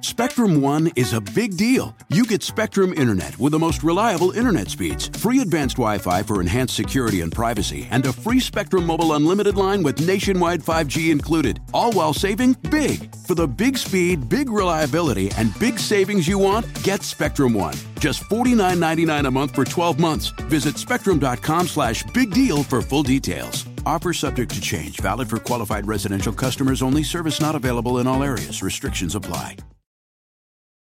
Spectrum One is a big deal. You get Spectrum Internet with the most reliable internet speeds, free advanced Wi Fi for enhanced security and privacy, and a free Spectrum Mobile Unlimited line with nationwide 5G included, all while saving big. For the big speed, big reliability, and big savings you want, get Spectrum One. Just $49.99 a month for 12 months. Visit spectrum.com slash big deal for full details. Offer subject to change, valid for qualified residential customers only, service not available in all areas. Restrictions apply.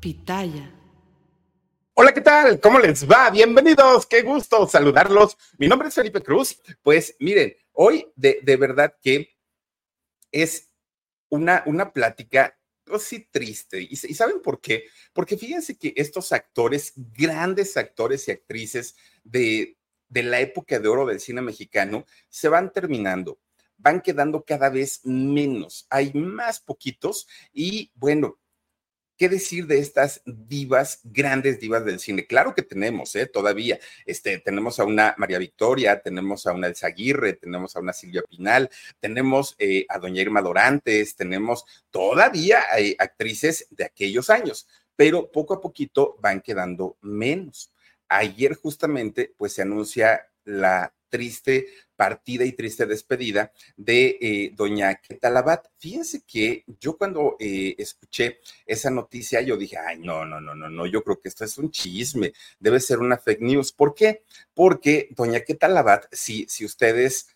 Pitaya. Hola, ¿qué tal? ¿Cómo les va? Bienvenidos, qué gusto saludarlos. Mi nombre es Felipe Cruz. Pues miren, hoy de, de verdad que es una, una plática pues, sí triste. ¿Y, y saben por qué? Porque fíjense que estos actores, grandes actores y actrices de, de la época de oro del cine mexicano, se van terminando van quedando cada vez menos, hay más poquitos y bueno, ¿Qué decir de estas divas, grandes divas del cine? Claro que tenemos, ¿eh? Todavía. Este, tenemos a una María Victoria, tenemos a una Elsa Aguirre, tenemos a una Silvia Pinal, tenemos eh, a doña Irma Dorantes, tenemos todavía eh, actrices de aquellos años, pero poco a poquito van quedando menos. Ayer justamente, pues se anuncia la triste partida y triste despedida de eh, doña Ketalabat. Fíjense que yo cuando eh, escuché esa noticia, yo dije, ay, no, no, no, no, no, yo creo que esto es un chisme, debe ser una fake news. ¿Por qué? Porque doña Ketalabat, si, si ustedes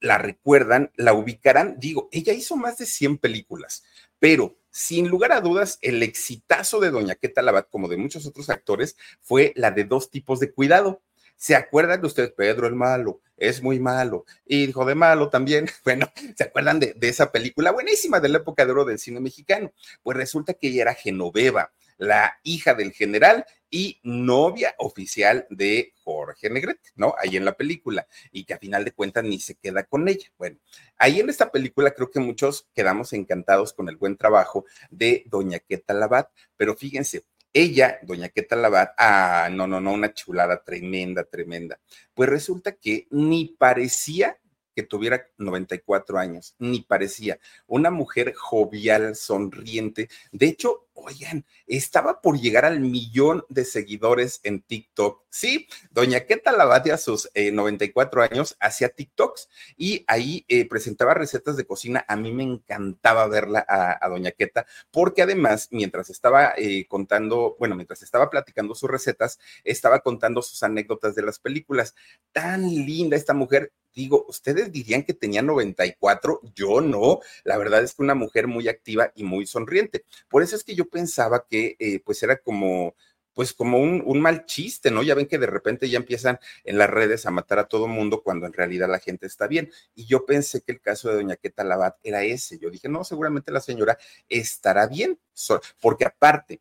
la recuerdan, la ubicarán, digo, ella hizo más de 100 películas, pero sin lugar a dudas, el exitazo de doña Ketalabat, como de muchos otros actores, fue la de dos tipos de cuidado. ¿Se acuerdan de ustedes? Pedro el malo, es muy malo, hijo de malo también. Bueno, ¿se acuerdan de, de, esa película buenísima de la época de oro del cine mexicano? Pues resulta que ella era Genoveva, la hija del general y novia oficial de Jorge Negrete, ¿no? Ahí en la película, y que a final de cuentas ni se queda con ella. Bueno, ahí en esta película creo que muchos quedamos encantados con el buen trabajo de Doña Queta Labat, pero fíjense, ella, doña Queta Labat, ah, no, no, no, una chulada tremenda, tremenda. Pues resulta que ni parecía que tuviera 94 años, ni parecía. Una mujer jovial, sonriente. De hecho, oigan, estaba por llegar al millón de seguidores en TikTok. Sí, doña Queta Labat a sus eh, 94 años hacía TikToks y ahí eh, presentaba recetas de cocina. A mí me encantaba verla a, doña Queta porque además, mientras estaba eh, contando, bueno, mientras estaba platicando sus recetas, estaba contando sus anécdotas de las películas. Tan linda esta mujer. Digo, ustedes dirían que tenía 94, yo no. La verdad es que una mujer muy activa y muy sonriente. Por eso es que yo pensaba que eh, pues era como pues como un, mal chiste, ¿no? Ya ven que de repente ya empiezan en las redes a matar a todo mundo cuando en realidad la gente está bien. Y yo pensé que el caso de doña Queta Labat era ese. Yo dije, no, seguramente la señora estará bien, porque aparte,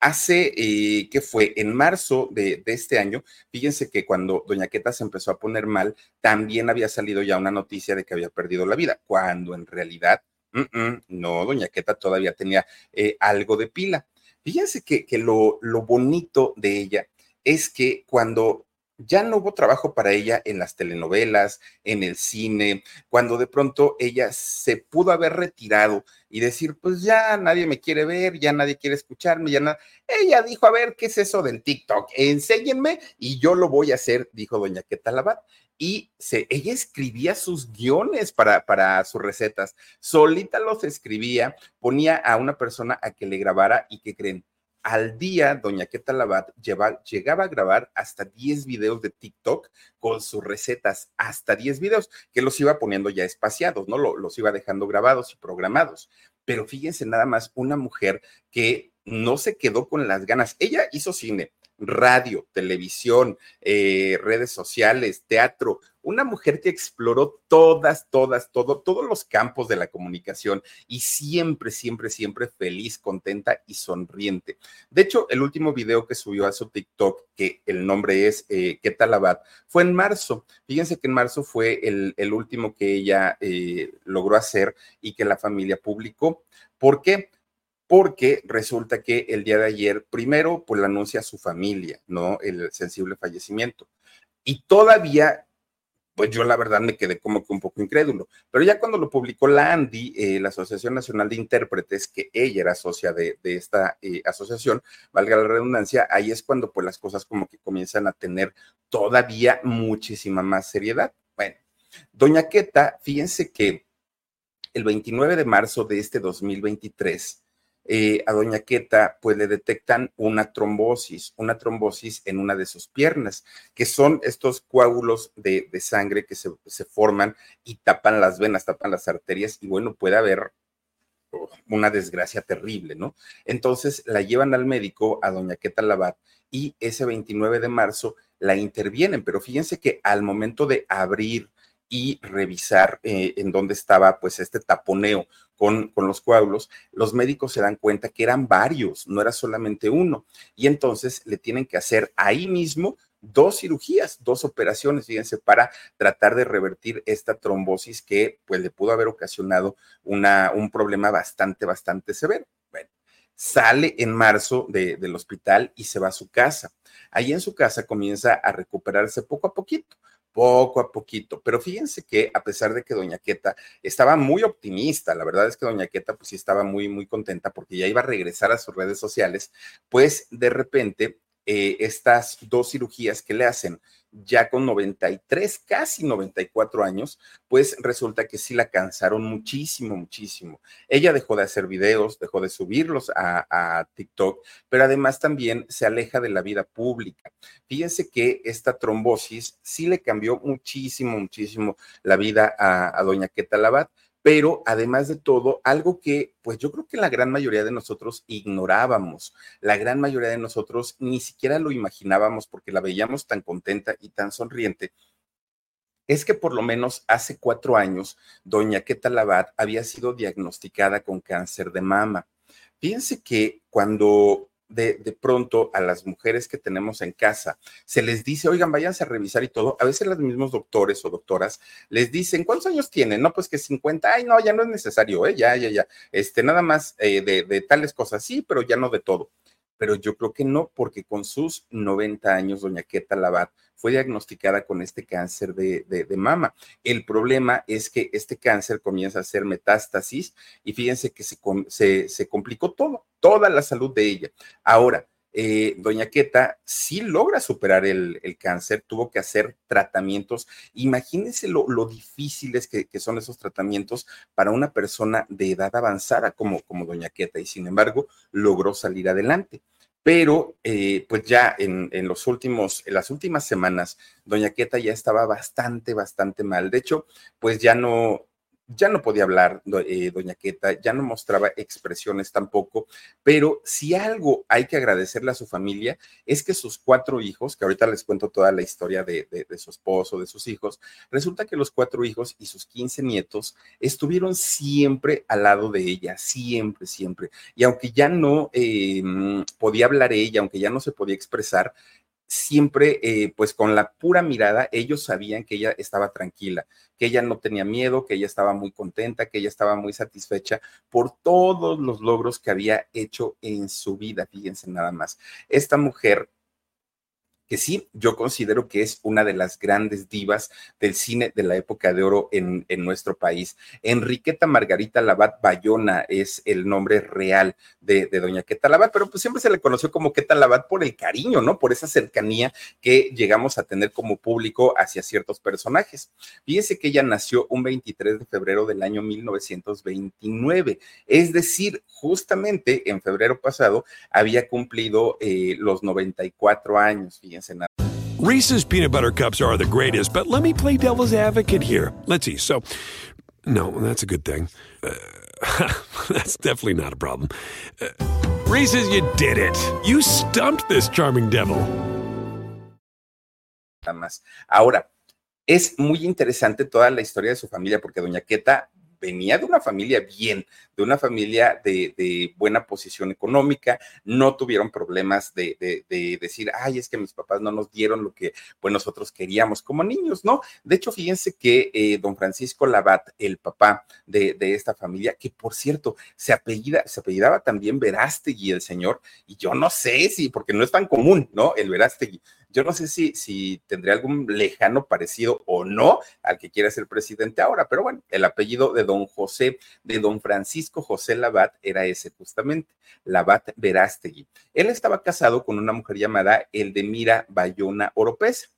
hace, eh, ¿qué fue? En marzo de, de, este año, fíjense que cuando doña Queta se empezó a poner mal, también había salido ya una noticia de que había perdido la vida, cuando en realidad, mm -mm, no, doña Queta todavía tenía eh, algo de pila. Fíjense que, que lo, lo bonito de ella es que cuando ya no hubo trabajo para ella en las telenovelas, en el cine, cuando de pronto ella se pudo haber retirado y decir, pues ya nadie me quiere ver, ya nadie quiere escucharme, ya nada. Ella dijo, a ver, ¿qué es eso del TikTok? Enséñenme y yo lo voy a hacer, dijo doña Ketalabat. Y ella escribía sus guiones para sus recetas, solita los escribía, ponía a una persona a que le grabara y que creen, al día, doña Queta Labat llegaba a grabar hasta 10 videos de TikTok con sus recetas, hasta 10 videos, que los iba poniendo ya espaciados, ¿no? Los, los iba dejando grabados y programados. Pero fíjense nada más, una mujer que no se quedó con las ganas. Ella hizo cine, radio, televisión, eh, redes sociales, teatro, una mujer que exploró todas, todas, todo, todos los campos de la comunicación y siempre, siempre, siempre feliz, contenta y sonriente. De hecho, el último video que subió a su TikTok, que el nombre es eh, ¿Qué tal abad? Fue en marzo. Fíjense que en marzo fue el, el último que ella eh, logró hacer y que la familia publicó. ¿Por qué? porque resulta que el día de ayer, primero, pues le anuncia a su familia, ¿no? El sensible fallecimiento. Y todavía, pues yo la verdad me quedé como que un poco incrédulo. Pero ya cuando lo publicó la ANDI, eh, la Asociación Nacional de Intérpretes, que ella era socia de, esta eh, asociación, valga la redundancia, ahí es cuando pues las cosas como que comienzan a tener todavía muchísima más seriedad. Bueno, doña Queta, fíjense que el 29 de marzo de este 2023, eh, a doña Queta pues le detectan una trombosis, una trombosis en una de sus piernas, que son estos coágulos de, sangre que se, forman y tapan las venas, tapan las arterias y bueno, puede haber oh, una desgracia terrible, ¿no? Entonces la llevan al médico, a doña Queta Labat, y ese 29 de marzo la intervienen, pero fíjense que al momento de abrir y revisar eh, en dónde estaba pues este taponeo con, con, los coágulos, los médicos se dan cuenta que eran varios, no era solamente uno. Y entonces le tienen que hacer ahí mismo dos cirugías, dos operaciones, fíjense, para tratar de revertir esta trombosis que pues le pudo haber ocasionado una, un problema bastante, bastante severo. Bueno, sale en marzo del hospital y se va a su casa. Ahí en su casa comienza a recuperarse poco a poquito poco a poquito. Pero fíjense que a pesar de que Doña Queta estaba muy optimista, la verdad es que Doña Queta pues sí estaba muy, muy contenta porque ya iba a regresar a sus redes sociales, pues de repente eh, estas dos cirugías que le hacen ya con 93, casi 94 años, pues resulta que sí la cansaron muchísimo, muchísimo. Ella dejó de hacer videos, dejó de subirlos a, TikTok, pero además también se aleja de la vida pública. Fíjense que esta trombosis sí le cambió muchísimo, muchísimo la vida a, a doña Queta Labat pero además de todo, algo que pues yo creo que la gran mayoría de nosotros ignorábamos, la gran mayoría de nosotros ni siquiera lo imaginábamos porque la veíamos tan contenta y tan sonriente, es que por lo menos hace cuatro años, doña Queta Labat había sido diagnosticada con cáncer de mama. Fíjense que cuando de, pronto a las mujeres que tenemos en casa se les dice, oigan, váyanse a revisar y todo, a veces los mismos doctores o doctoras les dicen, ¿cuántos años tienen? No, pues que 50, ay, no, ya no es necesario, ¿eh? ya, ya, ya, este, nada más eh, de, de tales cosas, sí, pero ya no de todo pero yo creo que no, porque con sus 90 años, doña Queta Labat fue diagnosticada con este cáncer de, mama. El problema es que este cáncer comienza a hacer metástasis y fíjense que se, se, complicó todo, toda la salud de ella. Ahora, eh, doña Queta sí logra superar el, cáncer, tuvo que hacer tratamientos. Imagínense lo, difíciles que, son esos tratamientos para una persona de edad avanzada como, doña Queta y sin embargo logró salir adelante pero eh, pues ya en, los últimos, en las últimas semanas, doña Queta ya estaba bastante, bastante mal. De hecho, pues ya no, ya no podía hablar, eh, doña Queta, ya no mostraba expresiones tampoco, pero si algo hay que agradecerle a su familia es que sus cuatro hijos, que ahorita les cuento toda la historia de, su esposo, de sus hijos, resulta que los cuatro hijos y sus quince nietos estuvieron siempre al lado de ella, siempre, siempre. Y aunque ya no eh, podía hablar ella, aunque ya no se podía expresar, siempre, eh, pues con la pura mirada, ellos sabían que ella estaba tranquila, que ella no tenía miedo, que ella estaba muy contenta, que ella estaba muy satisfecha por todos los logros que había hecho en su vida. Fíjense nada más. Esta mujer que sí, yo considero que es una de las grandes divas del cine de la época de oro en, nuestro país. Enriqueta Margarita Labat Bayona es el nombre real de, Doña Queta Labat, pero pues siempre se le conoció como Queta Labat por el cariño, ¿no? Por esa cercanía que llegamos a tener como público hacia ciertos personajes. Fíjese que ella nació un 23 de febrero del año 1929, es decir, justamente en febrero pasado había cumplido eh, los 94 años, fíjense Reese's peanut butter cups are the greatest, but let me play devil's advocate here. Let's see. So, no, that's a good thing. Uh, that's definitely not a problem. Uh, Reese's, you did it. You stumped this charming devil. Ahora, Es muy interesante toda la historia de su familia, porque doña Queta venía de una familia bien, de una familia de, buena posición económica, no tuvieron problemas de, decir, ay, es que mis papás no nos dieron lo que pues nosotros queríamos como niños, ¿no? De hecho, fíjense que eh, don Francisco Labat, el papá de, esta familia, que por cierto, se, se apellidaba también Verástegui el señor, y yo no sé si, porque no es tan común, ¿no? El Verástegui. Yo no sé si, si tendría algún lejano parecido o no al que quiere ser presidente ahora, pero bueno, el apellido de don José, de don Francisco José Labat era ese justamente, Labat Verástegui. Él estaba casado con una mujer llamada Eldemira Bayona Oropesa.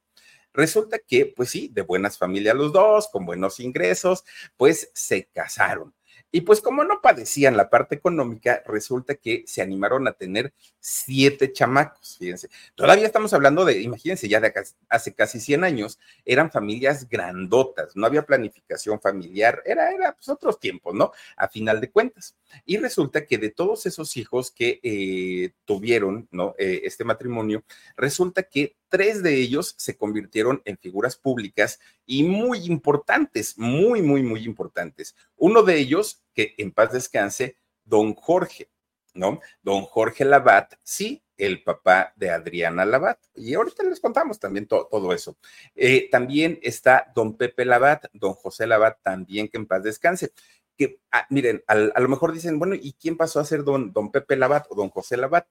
Resulta que, pues sí, de buenas familias los dos, con buenos ingresos, pues se casaron. Y pues como no padecían la parte económica, resulta que se animaron a tener siete chamacos, fíjense. Todavía estamos hablando de, imagínense, ya de hace casi 100 años, eran familias grandotas, no había planificación familiar, era, era pues otros tiempos, ¿no? A final de cuentas. Y resulta que de todos esos hijos que eh, tuvieron, ¿no? Eh, este matrimonio, resulta que tres de ellos se convirtieron en figuras públicas y muy importantes, muy, muy, muy importantes. Uno de ellos, que en paz descanse, don Jorge, ¿no? Don Jorge Labat, sí, el papá de Adriana Labat. Y ahorita les contamos también todo eso. Eh, también está don Pepe Labat, don José Labat, también que en paz descanse. Que, ah, miren, a, lo mejor dicen, bueno, ¿y quién pasó a ser don, don Pepe Labat o don José Labat?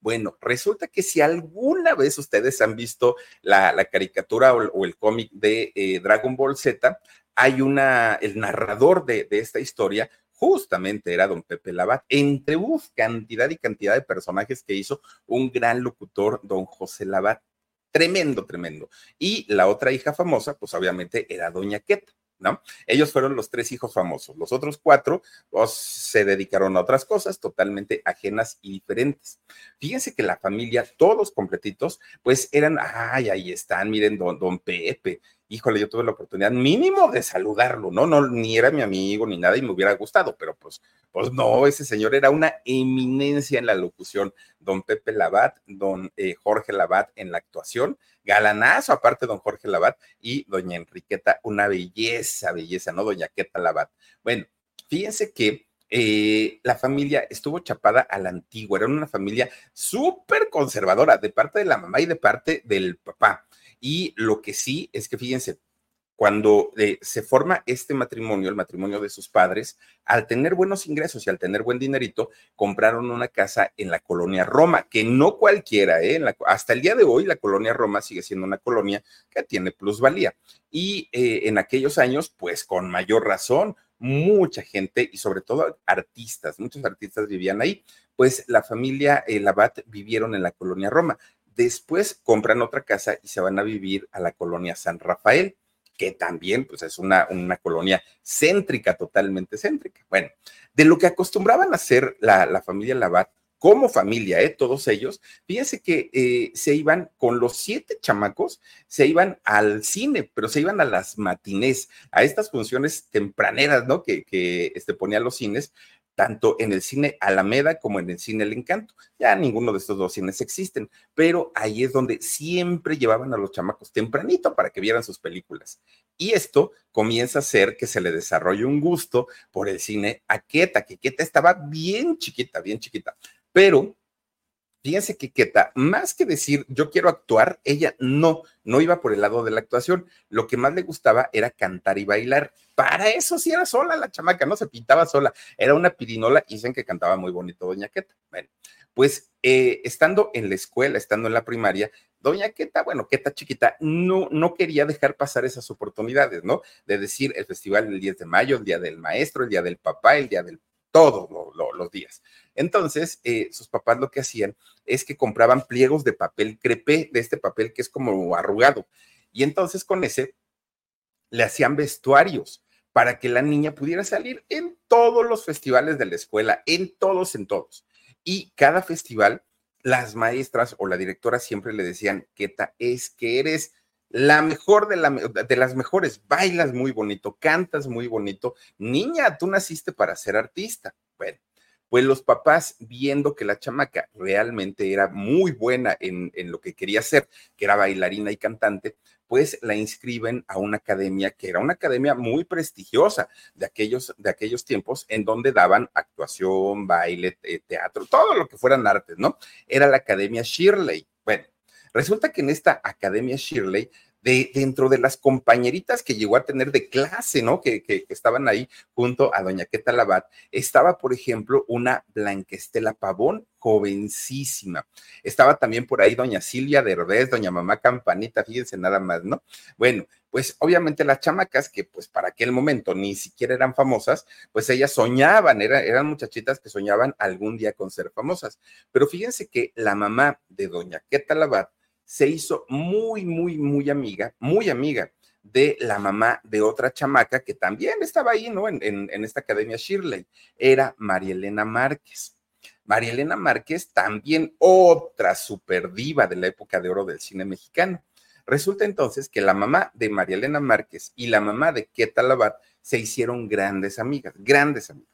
Bueno, resulta que si alguna vez ustedes han visto la, caricatura o, el cómic de eh, Dragon Ball Z, hay una, el narrador de, esta historia justamente era don Pepe Labat, entre uf, cantidad y cantidad de personajes que hizo un gran locutor, don José Labat. Tremendo, tremendo. Y la otra hija famosa, pues obviamente era doña Queta. ¿No? Ellos fueron los tres hijos famosos. Los otros cuatro pues, se dedicaron a otras cosas totalmente ajenas y diferentes. Fíjense que la familia, todos completitos, pues eran, ay, ahí están, miren, don, don Pepe, híjole, yo tuve la oportunidad mínimo de saludarlo, ¿no? No, ni era mi amigo ni nada y me hubiera gustado, pero pues, pues no, ese señor era una eminencia en la locución. Don Pepe Labat, don eh, Jorge Labat en la actuación, galanazo aparte don Jorge Labat y doña Enriqueta, una belleza, belleza, ¿no? Doña Queta Labat. Bueno, fíjense que eh, la familia estuvo chapada a la antigua, era una familia súper conservadora de parte de la mamá y de parte del papá. Y lo que sí es que fíjense, cuando eh, se forma este matrimonio, el matrimonio de sus padres, al tener buenos ingresos y al tener buen dinerito, compraron una casa en la colonia Roma, que no cualquiera, ¿eh? hasta el día de hoy la colonia Roma sigue siendo una colonia que tiene plusvalía. Y eh, en aquellos años, pues con mayor razón, mucha gente y sobre todo artistas, muchos artistas vivían ahí. Pues la familia Labat vivieron en la colonia Roma. Después compran otra casa y se van a vivir a la colonia San Rafael, que también pues, es una, una colonia céntrica, totalmente céntrica. Bueno, de lo que acostumbraban a hacer la, la familia Labat como familia, ¿eh? todos ellos, fíjense que eh, se iban con los siete chamacos, se iban al cine, pero se iban a las matinés, a estas funciones tempraneras, ¿no? Que, que este, ponían los cines, tanto en el cine Alameda como en el cine El Encanto. Ya ninguno de estos dos cines existen, pero ahí es donde siempre llevaban a los chamacos tempranito para que vieran sus películas. Y esto comienza a hacer que se le desarrolle un gusto por el cine a Queta, que Queta estaba bien chiquita, bien chiquita, pero Fíjense que Queta, más que decir yo quiero actuar, ella no, no iba por el lado de la actuación. Lo que más le gustaba era cantar y bailar. Para eso sí era sola la chamaca, no se pintaba sola. Era una pirinola y dicen que cantaba muy bonito Doña Queta. Bueno, pues eh, estando en la escuela, estando en la primaria, Doña Queta, bueno, Queta chiquita, no, no quería dejar pasar esas oportunidades, ¿no? De decir el festival el 10 de mayo, el día del maestro, el día del papá, el día del todos los días. Entonces, eh, sus papás lo que hacían es que compraban pliegos de papel crepé, de este papel que es como arrugado. Y entonces con ese le hacían vestuarios para que la niña pudiera salir en todos los festivales de la escuela, en todos, en todos. Y cada festival, las maestras o la directora siempre le decían, Queta, es que eres la mejor de, la, de, las mejores, bailas muy bonito, cantas muy bonito. Niña, tú naciste para ser artista. Bueno, pues los papás, viendo que la chamaca realmente era muy buena en, en lo que quería hacer, que era bailarina y cantante, pues la inscriben a una academia que era una academia muy prestigiosa de aquellos, de aquellos tiempos en donde daban actuación, baile, teatro, todo lo que fueran artes, ¿no? Era la Academia Shirley. Bueno, resulta que en esta Academia Shirley de, dentro de las compañeritas que llegó a tener de clase, ¿no? Que, estaban ahí junto a doña Queta Labat, estaba, por ejemplo, una Blanquestela Pavón, jovencísima. Estaba también por ahí doña Silvia Derbez, doña Mamá Campanita, fíjense nada más, ¿no? Bueno, pues obviamente las chamacas que pues para aquel momento ni siquiera eran famosas, pues ellas soñaban, eran muchachitas que soñaban algún día con ser famosas. Pero fíjense que la mamá de doña Queta Labat se hizo muy, muy, muy amiga, muy amiga de la mamá de otra chamaca que también estaba ahí, ¿no? En, en, esta academia Shirley, era María Elena Márquez. María Elena Márquez, también otra super diva de la época de oro del cine mexicano. Resulta entonces que la mamá de María Elena Márquez y la mamá de Keta Labat se hicieron grandes amigas, grandes amigas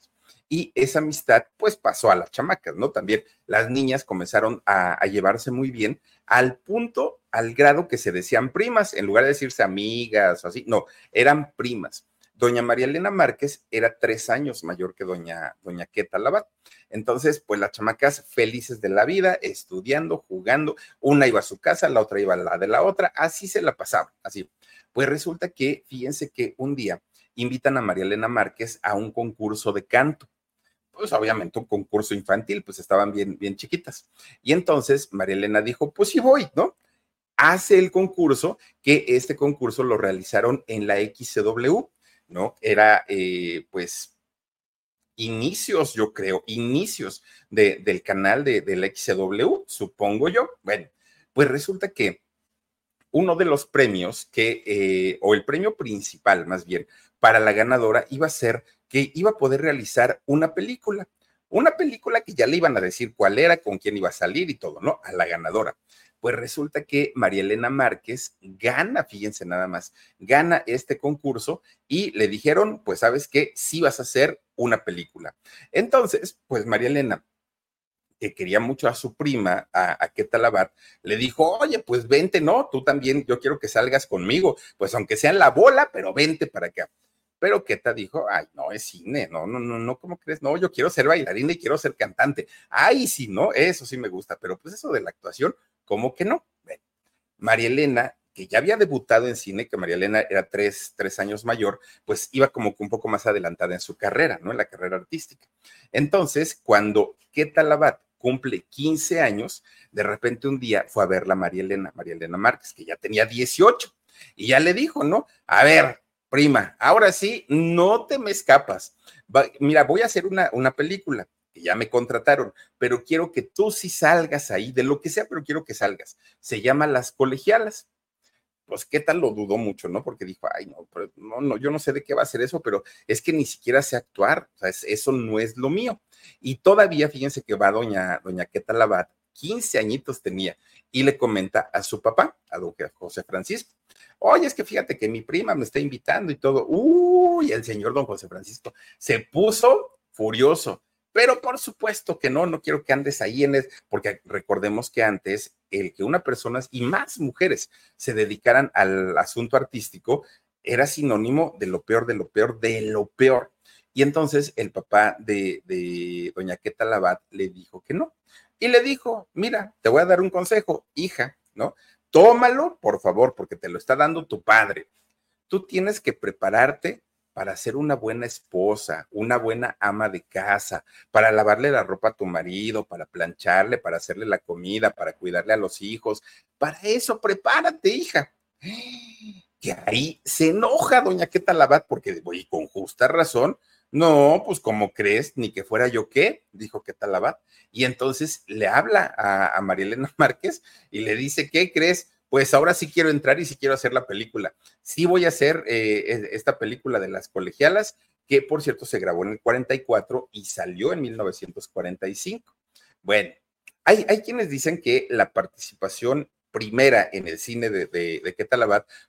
y esa amistad pues pasó a las chamacas, ¿no? También las niñas comenzaron a, llevarse muy bien al punto, al grado que se decían primas, en lugar de decirse amigas o así, no, eran primas. Doña María Elena Márquez era tres años mayor que doña, doña Queta Labat. Entonces, pues las chamacas felices de la vida, estudiando, jugando, una iba a su casa, la otra iba a la de la otra, así se la pasaba, así. Pues resulta que, fíjense que un día invitan a María Elena Márquez a un concurso de canto pues obviamente un concurso infantil, pues estaban bien, bien chiquitas. Y entonces María Elena dijo, pues sí voy, ¿no? Hace el concurso, que este concurso lo realizaron en la XCW, ¿no? Era eh, pues inicios, yo creo, inicios de, del canal de, de la XCW, supongo yo. Bueno, pues resulta que uno de los premios que, eh, o el premio principal más bien, para la ganadora iba a ser que iba a poder realizar una película. Una película que ya le iban a decir cuál era, con quién iba a salir y todo, ¿no? A la ganadora. Pues resulta que María Elena Márquez gana, fíjense nada más, gana este concurso y le dijeron, pues sabes que sí vas a hacer una película. Entonces, pues María Elena, que quería mucho a su prima, a, a Ketalabat, le dijo, oye, pues vente, ¿no? Tú también, yo quiero que salgas conmigo, pues aunque sea en la bola, pero vente para acá. Pero Keta dijo, ay, no, es cine, no, no, no, no, ¿cómo crees? No, yo quiero ser bailarina y quiero ser cantante. Ay, sí, no, eso sí me gusta, pero pues eso de la actuación, ¿cómo que no? María Elena, que ya había debutado en cine, que María Elena era tres, tres años mayor, pues iba como que un poco más adelantada en su carrera, ¿no? En la carrera artística. Entonces, cuando Keta Labat cumple 15 años, de repente un día fue a ver la María Elena, María Elena Márquez, que ya tenía 18, y ya le dijo, ¿no? A ver, prima, ahora sí, no te me escapas. mira, voy a hacer una, una película que ya me contrataron, pero quiero que tú sí salgas ahí, de lo que sea, pero quiero que salgas. Se llama Las Colegialas. Pues qué tal lo dudó mucho, ¿no? Porque dijo, ay, no, no, no, yo no sé de qué va a ser eso, pero es que ni siquiera sé actuar, o sea, eso no es lo mío. Y todavía, fíjense que va doña, doña Queta Labat, 15 añitos tenía, y le comenta a su papá, a don José Francisco, Oye, es que fíjate que mi prima me está invitando y todo. Uy, el señor don José Francisco se puso furioso. Pero por supuesto que no, no quiero que andes ahí en es, porque recordemos que antes el que una persona y más mujeres se dedicaran al asunto artístico era sinónimo de lo peor, de lo peor, de lo peor. Y entonces el papá de, de doña Queta Labat le dijo que no. Y le dijo, mira, te voy a dar un consejo, hija, ¿no? Tómalo, por favor, porque te lo está dando tu padre. Tú tienes que prepararte para ser una buena esposa, una buena ama de casa, para lavarle la ropa a tu marido, para plancharle, para hacerle la comida, para cuidarle a los hijos. Para eso, prepárate, hija. Que ahí se enoja doña Queta Labat, porque, y con justa razón, no, pues como crees, ni que fuera yo qué, dijo que Talabat. Y entonces le habla a, a María Elena Márquez y le dice, ¿qué crees? Pues ahora sí quiero entrar y sí quiero hacer la película. Sí voy a hacer eh, esta película de las colegialas, que por cierto se grabó en el 44 y salió en 1945. Bueno, hay, hay quienes dicen que la participación primera en el cine de, de,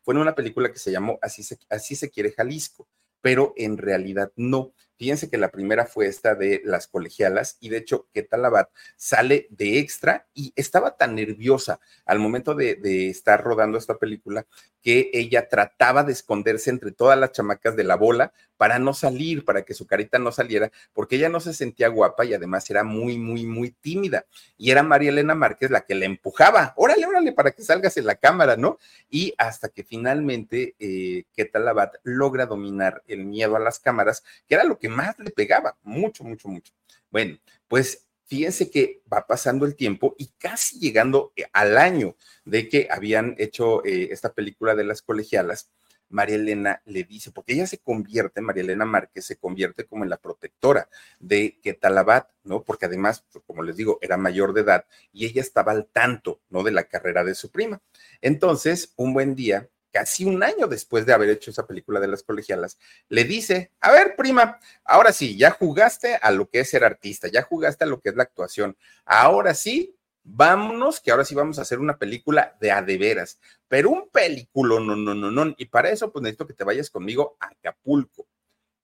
fue en una película que se llamó Así Así se quiere Jalisco pero en realidad no. Fíjense que la primera fue esta de las colegialas y de hecho que Talabat sale de extra y estaba tan nerviosa al momento de, estar rodando esta película que ella trataba de esconderse entre todas las chamacas de la bola para no salir, para que su carita no saliera, porque ella no se sentía guapa y además era muy, muy, muy tímida. Y era María Elena Márquez la que le empujaba, órale, órale, para que salgas en la cámara, ¿no? Y hasta que finalmente eh, Ketalabat logra dominar el miedo a las cámaras, que era lo que más le pegaba, mucho, mucho, mucho. Bueno, pues fíjense que va pasando el tiempo y casi llegando eh, al año de que habían hecho eh, esta película de las colegialas, María Elena le dice, porque ella se convierte, María Elena Márquez se convierte como en la protectora de Ketalabat, ¿no? Porque además, pues, como les digo, era mayor de edad y ella estaba al tanto, ¿no? De la carrera de su prima. Entonces, un buen día, casi un año después de haber hecho esa película de las colegialas, le dice, a ver, prima, ahora sí, ya jugaste a lo que es ser artista, ya jugaste a lo que es la actuación, ahora sí, vámonos, que ahora sí vamos a hacer una película de a de veras, pero un película, no, no, no, no, y para eso pues necesito que te vayas conmigo a Acapulco.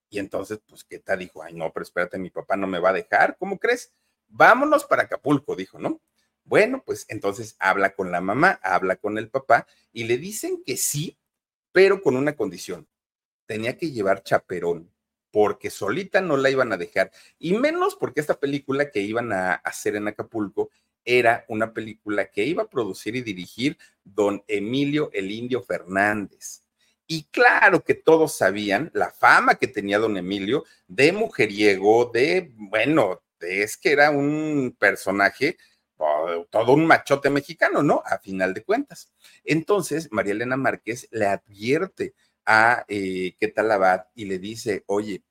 Y entonces, pues, ¿qué tal? Dijo, ay, no, pero espérate, mi papá no me va a dejar, ¿cómo crees? Vámonos para Acapulco, dijo, ¿no? Bueno, pues entonces habla con la mamá, habla con el papá y le dicen que sí, pero con una condición. Tenía que llevar chaperón, porque solita no la iban a dejar, y menos porque esta película que iban a hacer en Acapulco era una película que iba a producir y dirigir don Emilio el Indio Fernández. Y claro que todos sabían la fama que tenía don Emilio de mujeriego, de, bueno, de, es que era un personaje todo un machote mexicano, ¿no? A final de cuentas. Entonces, María Elena Márquez le advierte a eh, Ketalabad y le dice, oye,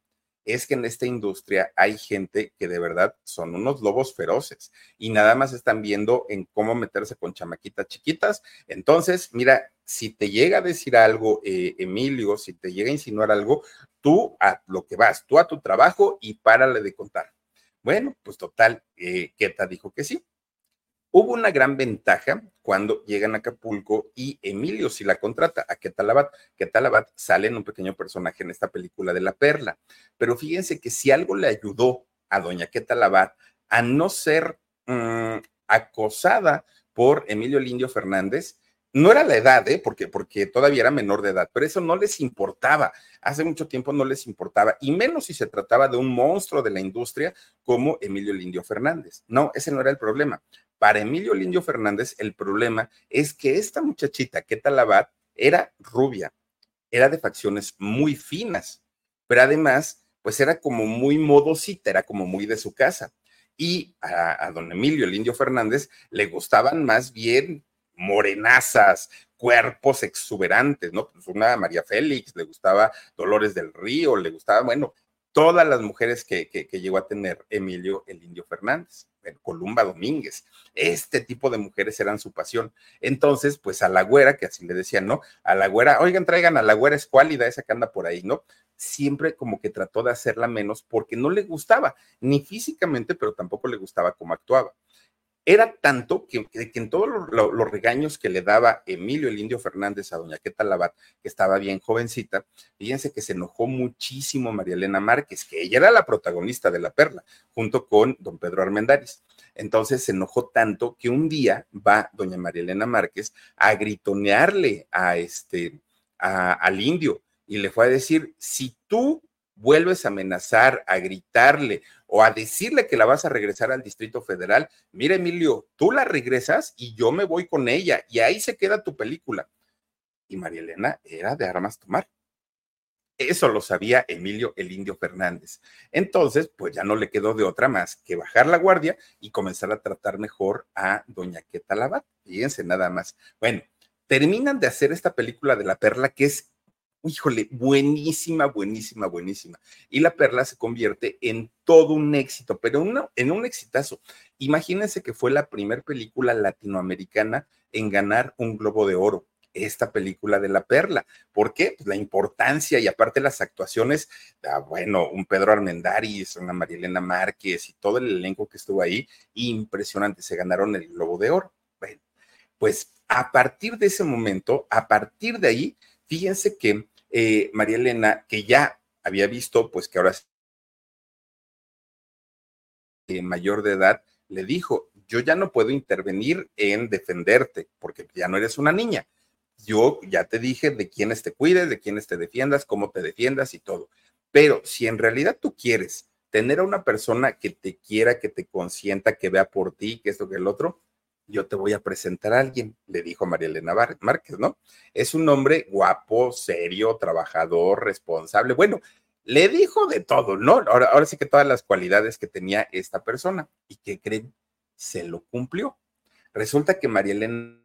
es que en esta industria hay gente que de verdad son unos lobos feroces y nada más están viendo en cómo meterse con chamaquitas chiquitas. Entonces, mira, si te llega a decir algo, eh, Emilio, si te llega a insinuar algo, tú a lo que vas, tú a tu trabajo y párale de contar. Bueno, pues total, eh, Keta dijo que sí. Hubo una gran ventaja cuando llegan a Acapulco y Emilio si la contrata a Ketalabat. Ketalabat sale en un pequeño personaje en esta película de La Perla. Pero fíjense que si algo le ayudó a doña Ketalabat a no ser mmm, acosada por Emilio Lindio Fernández, no era la edad, ¿eh? porque, porque todavía era menor de edad, pero eso no les importaba. Hace mucho tiempo no les importaba, y menos si se trataba de un monstruo de la industria como Emilio Lindio Fernández. No, ese no era el problema. Para Emilio Lindio Fernández, el problema es que esta muchachita, Keta Labat, era rubia, era de facciones muy finas, pero además, pues era como muy modosita, era como muy de su casa. Y a, don Emilio, el Indio Fernández, le gustaban más bien morenazas, cuerpos exuberantes, ¿no? Pues una María Félix, le gustaba Dolores del Río, le gustaba, bueno, todas las mujeres que, que, llegó a tener Emilio el Indio Fernández. Columba Domínguez. Este tipo de mujeres eran su pasión. Entonces, pues a la güera, que así le decían, ¿no? A la güera, oigan, traigan a la güera escuálida, esa que anda por ahí, ¿no? Siempre como que trató de hacerla menos porque no le gustaba, ni físicamente, pero tampoco le gustaba cómo actuaba. Era tanto que, en todos los, regaños que le daba Emilio el Indio Fernández a doña Queta Labat, que estaba bien jovencita, fíjense que se enojó muchísimo María Elena Márquez, que ella era la protagonista de La Perla, junto con don Pedro Armendáriz. Entonces se enojó tanto que un día va doña María Elena Márquez a gritonearle a este, al indio y le fue a decir, si tú vuelves a amenazar, a gritarle o a decirle que la vas a regresar al Distrito Federal, mira Emilio, tú la regresas y yo me voy con ella y ahí se queda tu película. Y María Elena era de armas tomar. Eso lo sabía Emilio el Indio Fernández. Entonces, pues ya no le quedó de otra más que bajar la guardia y comenzar a tratar mejor a doña Queta Labat. Fíjense nada más. Bueno, terminan de hacer esta película de la perla que es híjole, buenísima, buenísima, buenísima. Y La Perla se convierte en todo un éxito, pero una, en un exitazo. Imagínense que fue la primera película latinoamericana en ganar un Globo de Oro esta película de La Perla. ¿Por qué? Pues la importancia y aparte las actuaciones, ah, bueno, un Pedro Armendáriz, una Marielena Márquez y todo el elenco que estuvo ahí, impresionante, se ganaron el Globo de Oro. Bueno, pues a partir de ese momento, a partir de ahí, fíjense que eh, María Elena, que ya había visto, pues que ahora eh, mayor de edad, le dijo, yo ya no puedo intervenir en defenderte, porque ya no eres una niña. Yo ya te dije de quiénes te cuides, de quiénes te defiendas, cómo te defiendas y todo. Pero si en realidad tú quieres tener a una persona que te quiera, que te consienta, que vea por ti, que esto, que el otro, yo te voy a presentar a alguien, le dijo María Elena Márquez, ¿no? Es un hombre guapo, serio, trabajador, responsable. Bueno, le dijo de todo, ¿no? Ahora, sí que todas las cualidades que tenía esta persona. ¿Y que creen? Se lo cumplió. Resulta que María Elena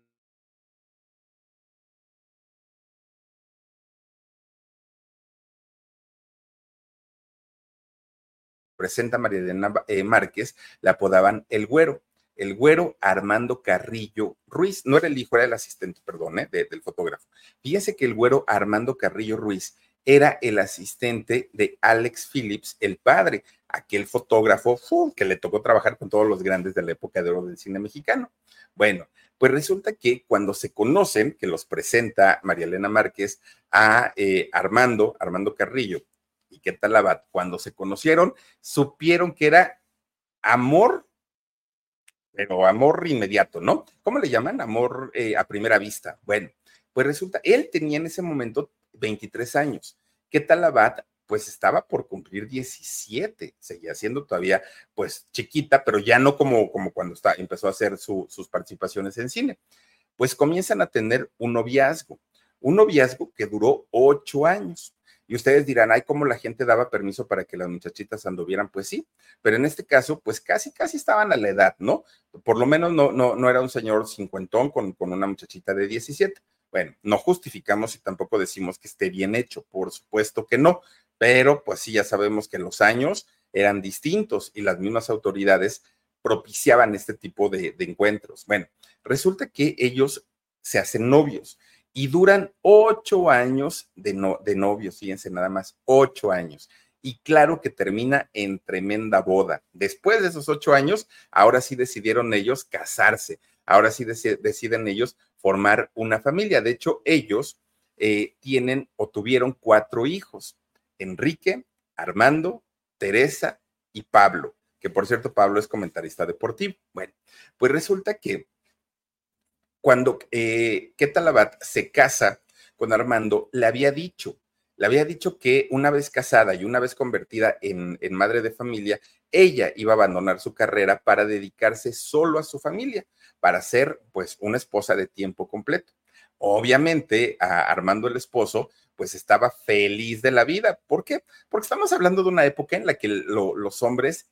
presenta María Elena eh, Márquez, la apodaban el güero. El güero Armando Carrillo Ruiz, no era el hijo, era el asistente, perdón, eh, del fotógrafo. Fíjense que el güero Armando Carrillo Ruiz era el asistente de Alex Phillips, el padre, aquel fotógrafo que le tocó trabajar con todos los grandes de la época de oro del cine mexicano. Bueno, pues resulta que cuando se conocen, que los presenta María Elena Márquez a eh, Armando, Armando Carrillo, y qué tal Abad, cuando se conocieron, supieron que era amor, pero amor inmediato, ¿no? ¿Cómo le llaman? Amor eh, a primera vista. Bueno, pues resulta, él tenía en ese momento 23 años. ¿Qué tal Abad? Pues estaba por cumplir 17, seguía siendo todavía pues chiquita, pero ya no como, como cuando empezó a hacer sus participaciones en cine. Pues comienzan a tener un noviazgo, un noviazgo que duró ocho años. Y ustedes dirán, ay, ¿cómo la gente daba permiso para que las muchachitas anduvieran? Pues sí, pero en este caso, pues casi, casi estaban a la edad, ¿no? Por lo menos no, no, no era un señor cincuentón con, con una muchachita de 17. Bueno, no justificamos y tampoco decimos que esté bien hecho, por supuesto que no, pero pues sí, ya sabemos que los años eran distintos y las mismas autoridades propiciaban este tipo de, de encuentros. Bueno, resulta que ellos se hacen novios y duran ocho años de, no, de novios, fíjense nada más, ocho años. Y claro que termina en tremenda boda. Después de esos ocho años, ahora sí decidieron ellos casarse, ahora sí deciden ellos formar una familia. De hecho, ellos eh, tienen o tuvieron cuatro hijos, Enrique, Armando, Teresa y Pablo, que por cierto Pablo es comentarista deportivo. Bueno, pues resulta que cuando eh, Ketalabat se casa con Armando, le había dicho, le había dicho que una vez casada y una vez convertida en, madre de familia, ella iba a abandonar su carrera para dedicarse solo a su familia, para ser pues una esposa de tiempo completo. Obviamente, a Armando el esposo, pues estaba feliz de la vida. ¿Por qué? Porque estamos hablando de una época en la que lo, los hombres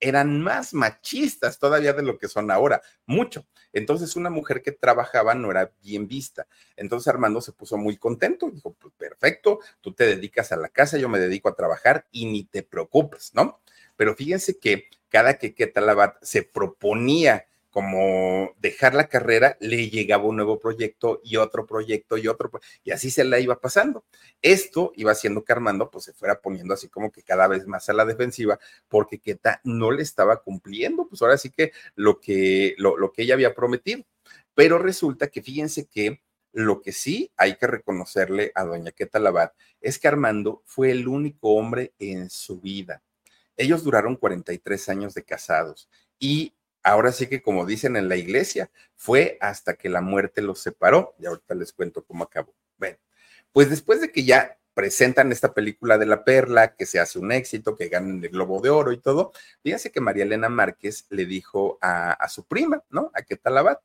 eran más machistas todavía de lo que son ahora, mucho. Entonces una mujer que trabajaba no era bien vista. Entonces Armando se puso muy contento, dijo, pues perfecto, tú te dedicas a la casa, yo me dedico a trabajar y ni te preocupes, ¿no? Pero fíjense que cada que Ketalabat se proponía como dejar la carrera, le llegaba un nuevo proyecto y otro proyecto y otro, y así se la iba pasando. Esto iba haciendo que Armando pues se fuera poniendo así como que cada vez más a la defensiva, porque Keta no le estaba cumpliendo, pues ahora sí que lo que, lo, lo que ella había prometido. Pero resulta que fíjense que lo que sí hay que reconocerle a doña Queta Labat es que Armando fue el único hombre en su vida. Ellos duraron 43 años de casados y ahora sí que como dicen en la iglesia, fue hasta que la muerte los separó. Y ahorita les cuento cómo acabó. Bueno, pues después de que ya presentan esta película de la perla, que se hace un éxito, que ganan el Globo de Oro y todo, fíjense que María Elena Márquez le dijo a, su prima, ¿no? A qué tal Abad,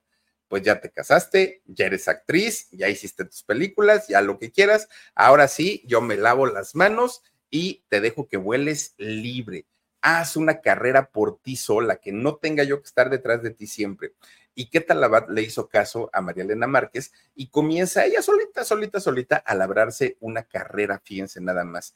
pues ya te casaste, ya eres actriz, ya hiciste tus películas, ya lo que quieras, ahora sí, yo me lavo las manos y te dejo que vueles libre haz una carrera por ti sola, que no tenga yo que estar detrás de ti siempre. Y qué tal le hizo caso a María Elena Márquez y comienza ella solita, solita, solita a labrarse una carrera, fíjense nada más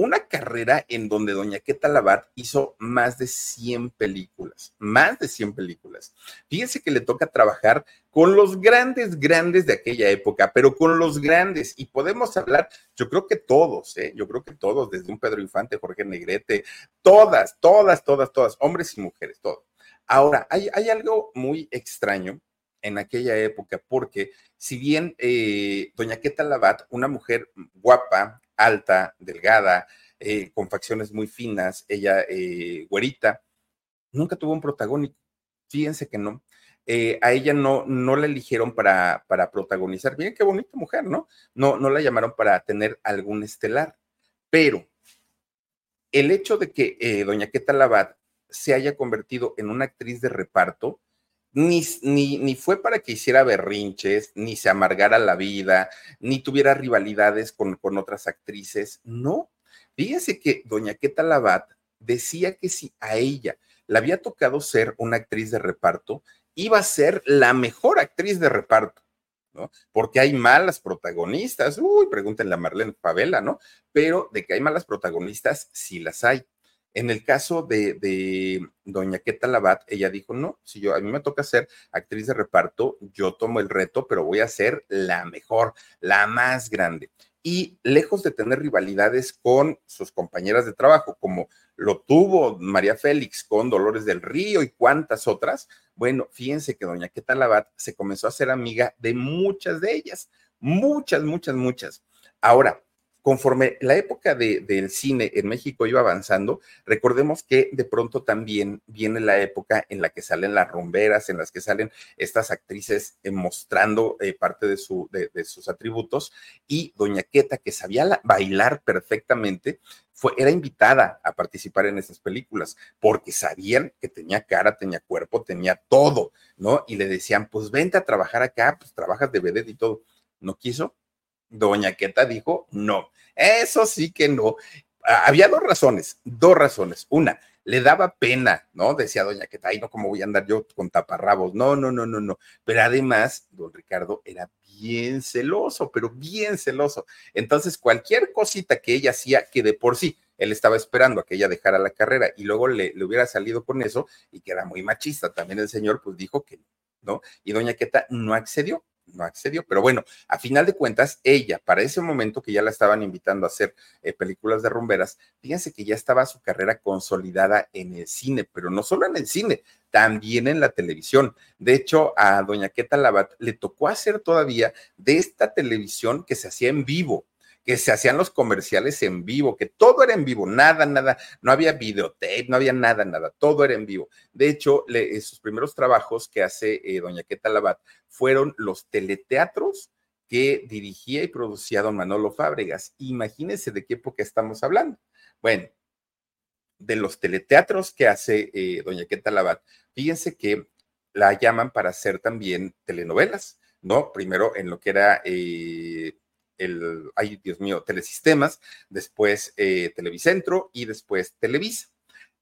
una carrera en donde Doña Queta Labat hizo más de 100 películas, más de 100 películas. Fíjense que le toca trabajar con los grandes, grandes de aquella época, pero con los grandes. Y podemos hablar, yo creo que todos, ¿eh? yo creo que todos, desde un Pedro Infante, Jorge Negrete, todas, todas, todas, todas, hombres y mujeres, todos. Ahora, hay, hay algo muy extraño en aquella época, porque si bien eh, Doña Queta Labat, una mujer guapa, alta, delgada, eh, con facciones muy finas, ella eh, güerita, nunca tuvo un protagónico. Fíjense que no. Eh, a ella no, no la eligieron para, para protagonizar. Bien, qué bonita mujer, ¿no? No, no la llamaron para tener algún estelar. Pero el hecho de que doña Queta Labat se haya convertido en una actriz de reparto, ni, ni, ni, fue para que hiciera berrinches, ni se amargara la vida, ni tuviera rivalidades con, con otras actrices. No. Fíjense que doña Queta Labat decía que si a ella le había tocado ser una actriz de reparto, iba a ser la mejor actriz de reparto. ¿no? Porque hay malas protagonistas, uy, pregúntenle a Marlene Pavela, ¿no? Pero de que hay malas protagonistas, sí las hay. En el caso de, doña Queta Labat, ella dijo, no, si yo a mí me toca ser actriz de reparto, yo tomo el reto, pero voy a ser la mejor, la más grande. Y lejos de tener rivalidades con sus compañeras de trabajo, como lo tuvo María Félix con Dolores del Río y cuantas otras, bueno, fíjense que doña Queta Labat se comenzó a ser amiga de muchas de ellas, muchas, muchas, muchas. Ahora, conforme la época del cine en México iba avanzando, recordemos que de pronto también viene la época en la que salen las rumberas, en las que salen estas actrices eh, mostrando eh, parte de, su, de, sus atributos, y Doña Queta, que sabía bailar perfectamente, fue, era invitada a participar en esas películas, porque sabían que tenía cara, tenía cuerpo, tenía todo, ¿no? Y le decían, pues vente a trabajar acá, pues trabajas de vedette y todo. No quiso, Doña Queta dijo, no, eso sí que no. Ah, había dos razones, dos razones. Una, le daba pena, ¿no? Decía Doña Queta, ay, no, ¿cómo voy a andar yo con taparrabos? No, no, no, no, no. Pero además, don Ricardo era bien celoso, pero bien celoso. Entonces, cualquier cosita que ella hacía, que de por sí él estaba esperando a que ella dejara la carrera y luego le, le hubiera salido con eso y que era muy machista, también el señor pues dijo que no, Y Doña Queta no accedió no accedió. Pero bueno, a final de cuentas, ella, para ese momento que ya la estaban invitando a hacer eh, películas de rumberas, fíjense que ya estaba su carrera consolidada en el cine, pero no solo en el cine, también en la televisión. De hecho, a doña Queta Labat le tocó hacer todavía de esta televisión que se hacía en vivo que se hacían los comerciales en vivo, que todo era en vivo, nada, nada, no había videotape, no había nada, nada, todo era en vivo. De hecho, le, sus primeros trabajos que hace eh, doña Queta Labat fueron los teleteatros que dirigía y producía don Manolo Fábregas. Imagínense de qué época estamos hablando. Bueno, de los teleteatros que hace eh, doña Queta Labat, fíjense que la llaman para hacer también telenovelas, ¿no? Primero en lo que era eh, el, ay Dios mío, Telesistemas, después eh, Televicentro y después Televisa.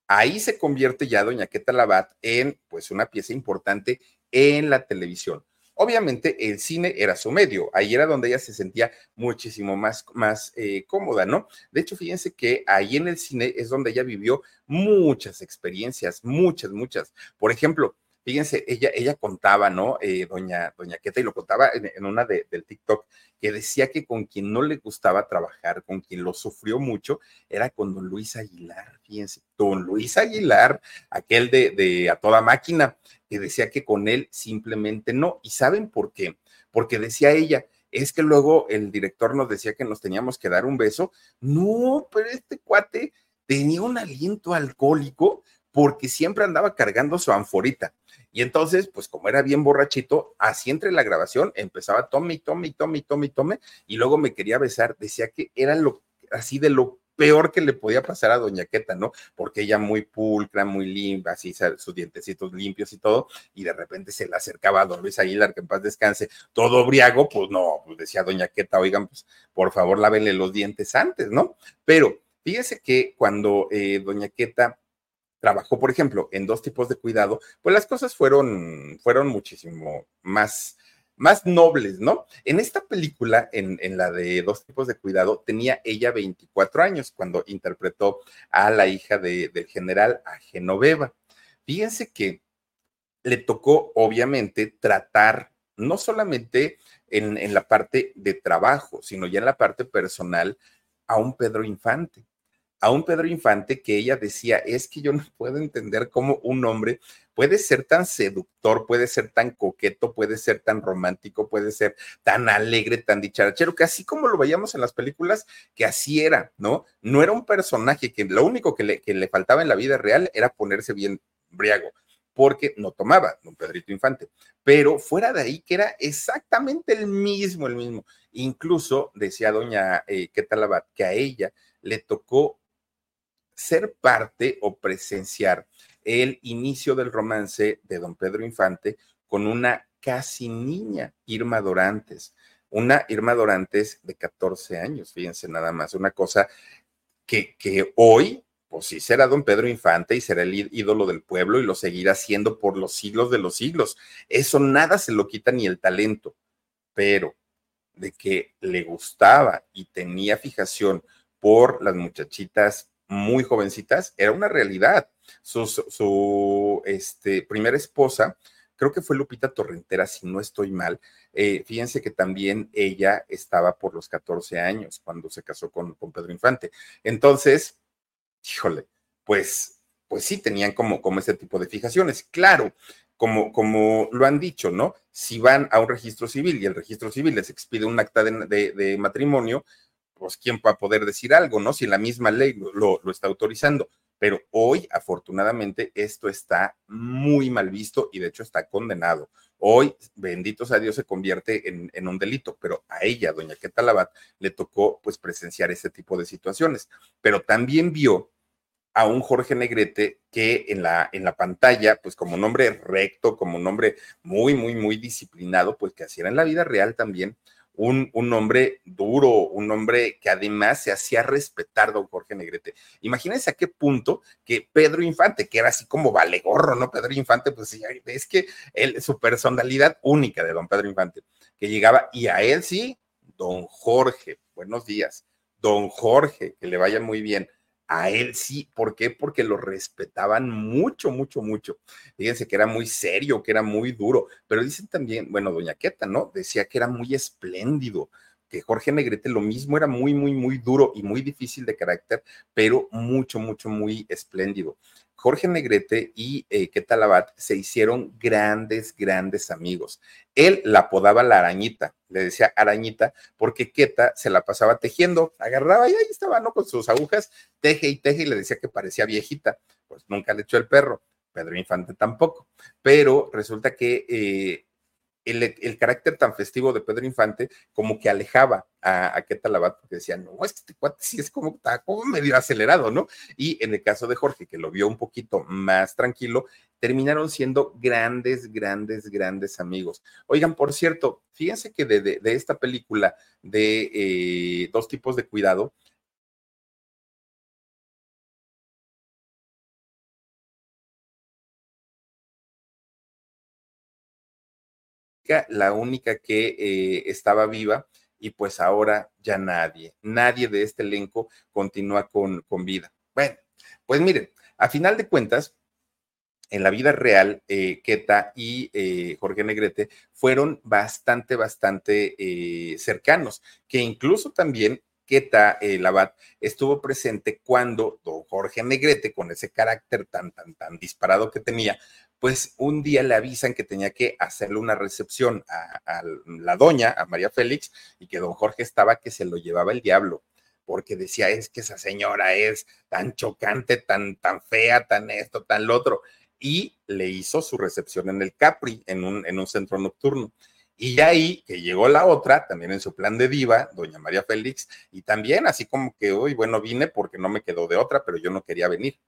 Ahí se convierte ya Doña Queta Labat en pues una pieza importante en la televisión. Obviamente el cine era su medio, ahí era donde ella se sentía muchísimo más, más eh, cómoda, ¿no? De hecho, fíjense que ahí en el cine es donde ella vivió muchas experiencias, muchas, muchas. Por ejemplo, fíjense, ella, ella contaba, ¿no? Eh, doña, doña Queta, y lo contaba en, una de, del TikTok, que decía que con quien no le gustaba trabajar, con quien lo sufrió mucho, era con don Luis Aguilar, fíjense, don Luis Aguilar, aquel de, de a toda máquina, que decía que con él simplemente no. ¿Y saben por qué? Porque decía ella, es que luego el director nos decía que nos teníamos que dar un beso. No, pero este cuate tenía un aliento alcohólico porque siempre andaba cargando su anforita. Y entonces, pues como era bien borrachito, así entre la grabación empezaba tome, tome, tome, tome, tome, y luego me quería besar. Decía que era lo así de lo peor que le podía pasar a Doña Queta, ¿no? Porque ella muy pulcra, muy limpia, así sus dientecitos limpios y todo, y de repente se le acercaba a Don Luis Aguilar, que en paz descanse, todo briago, pues no, pues decía Doña Queta, oigan, pues por favor lávenle los dientes antes, ¿no? Pero fíjese que cuando eh, Doña Queta trabajó, por ejemplo, en dos tipos de cuidado, pues las cosas fueron, fueron muchísimo más, más nobles, ¿no? En esta película, en, en, la de dos tipos de cuidado, tenía ella 24 años cuando interpretó a la hija de, del general, a Genoveva. Fíjense que le tocó, obviamente, tratar no solamente en, en la parte de trabajo, sino ya en la parte personal a un Pedro Infante a un Pedro Infante que ella decía, es que yo no puedo entender cómo un hombre puede ser tan seductor, puede ser tan coqueto, puede ser tan romántico, puede ser tan alegre, tan dicharachero, que así como lo veíamos en las películas, que así era, ¿no? No era un personaje que lo único que le, que le faltaba en la vida real era ponerse bien briago, porque no tomaba don Pedrito Infante. Pero fuera de ahí, que era exactamente el mismo, el mismo. Incluso decía doña eh, Ketalabat que a ella le tocó ser parte o presenciar el inicio del romance de don Pedro Infante con una casi niña, Irma Dorantes. Una Irma Dorantes de 14 años, fíjense nada más, una cosa que, que hoy, pues sí será don Pedro Infante y será el ídolo del pueblo y lo seguirá siendo por los siglos de los siglos. Eso nada se lo quita ni el talento, pero de que le gustaba y tenía fijación por las muchachitas muy jovencitas, era una realidad. Su, su este, primera esposa, creo que fue Lupita Torrentera, si no estoy mal. Eh, fíjense que también ella estaba por los 14 años cuando se casó con, con Pedro Infante. Entonces, híjole, pues, pues sí tenían como, como ese tipo de fijaciones. Claro, como, como lo han dicho, ¿no? Si van a un registro civil y el registro civil les expide un acta de, de, matrimonio, pues quién va a poder decir algo, ¿no? Si la misma ley lo, lo, está autorizando. Pero hoy, afortunadamente, esto está muy mal visto y de hecho está condenado. Hoy, benditos a Dios, se convierte en, en un delito, pero a ella, doña Queta Labat, le tocó pues presenciar ese tipo de situaciones. Pero también vio a un Jorge Negrete que en la, en la pantalla, pues como un hombre recto, como un hombre muy, muy, muy disciplinado, pues que hacía en la vida real también un, un, hombre duro, un hombre que además se hacía respetar, don Jorge Negrete. Imagínense a qué punto que Pedro Infante, que era así como valegorro, ¿no? Pedro Infante, pues es que él, su personalidad única de don Pedro Infante, que llegaba, y a él sí, don Jorge, buenos días, don Jorge, que le vaya muy bien a él sí. ¿Por qué? Porque lo respetaban mucho, mucho, mucho. Fíjense que era muy serio, que era muy duro, pero dicen también, bueno, doña Queta, ¿no? Decía que era muy espléndido, que Jorge Negrete lo mismo era muy, muy, muy duro y muy difícil de carácter, pero mucho, mucho, muy espléndido. Jorge Negrete y eh, Ketalabat se hicieron grandes, grandes amigos. Él la apodaba la arañita, le decía arañita, porque Keta se la pasaba tejiendo, agarraba y ahí estaba, ¿no? Con sus agujas, teje y teje y le decía que parecía viejita. Pues nunca le echó el perro, Pedro Infante tampoco. Pero resulta que eh, el, carácter tan festivo de Pedro Infante como que alejaba a, a Queta Labat porque decía, no, este cuate sí es como, está como medio acelerado, ¿no? Y en el caso de Jorge, que lo vio un poquito más tranquilo, terminaron siendo grandes, grandes, grandes amigos. Oigan, por cierto, fíjense que de, esta película de eh, Dos tipos de cuidado, la única que eh, estaba viva y pues ahora ya nadie, nadie de este elenco continúa con, con vida. Bueno, pues miren, a final de cuentas, en la vida real, eh, Keta y eh, Jorge Negrete fueron bastante, bastante cercanos, que incluso también Keta Labat estuvo presente cuando Jorge Negrete, con ese carácter tan, tan, tan disparado que tenía, pues un día le avisan que tenía que hacerle una recepción a, la doña, a María Félix, y que don Jorge estaba que se lo llevaba el diablo, porque decía, es que esa señora es tan chocante, tan, tan fea, tan esto, tan lo otro, y le hizo su recepción en el Capri, en un, en un centro nocturno. Y ahí que llegó la otra, también en su plan de diva, doña María Félix, y también así como que, uy, bueno, vine porque no me quedó de otra, pero yo no quería venir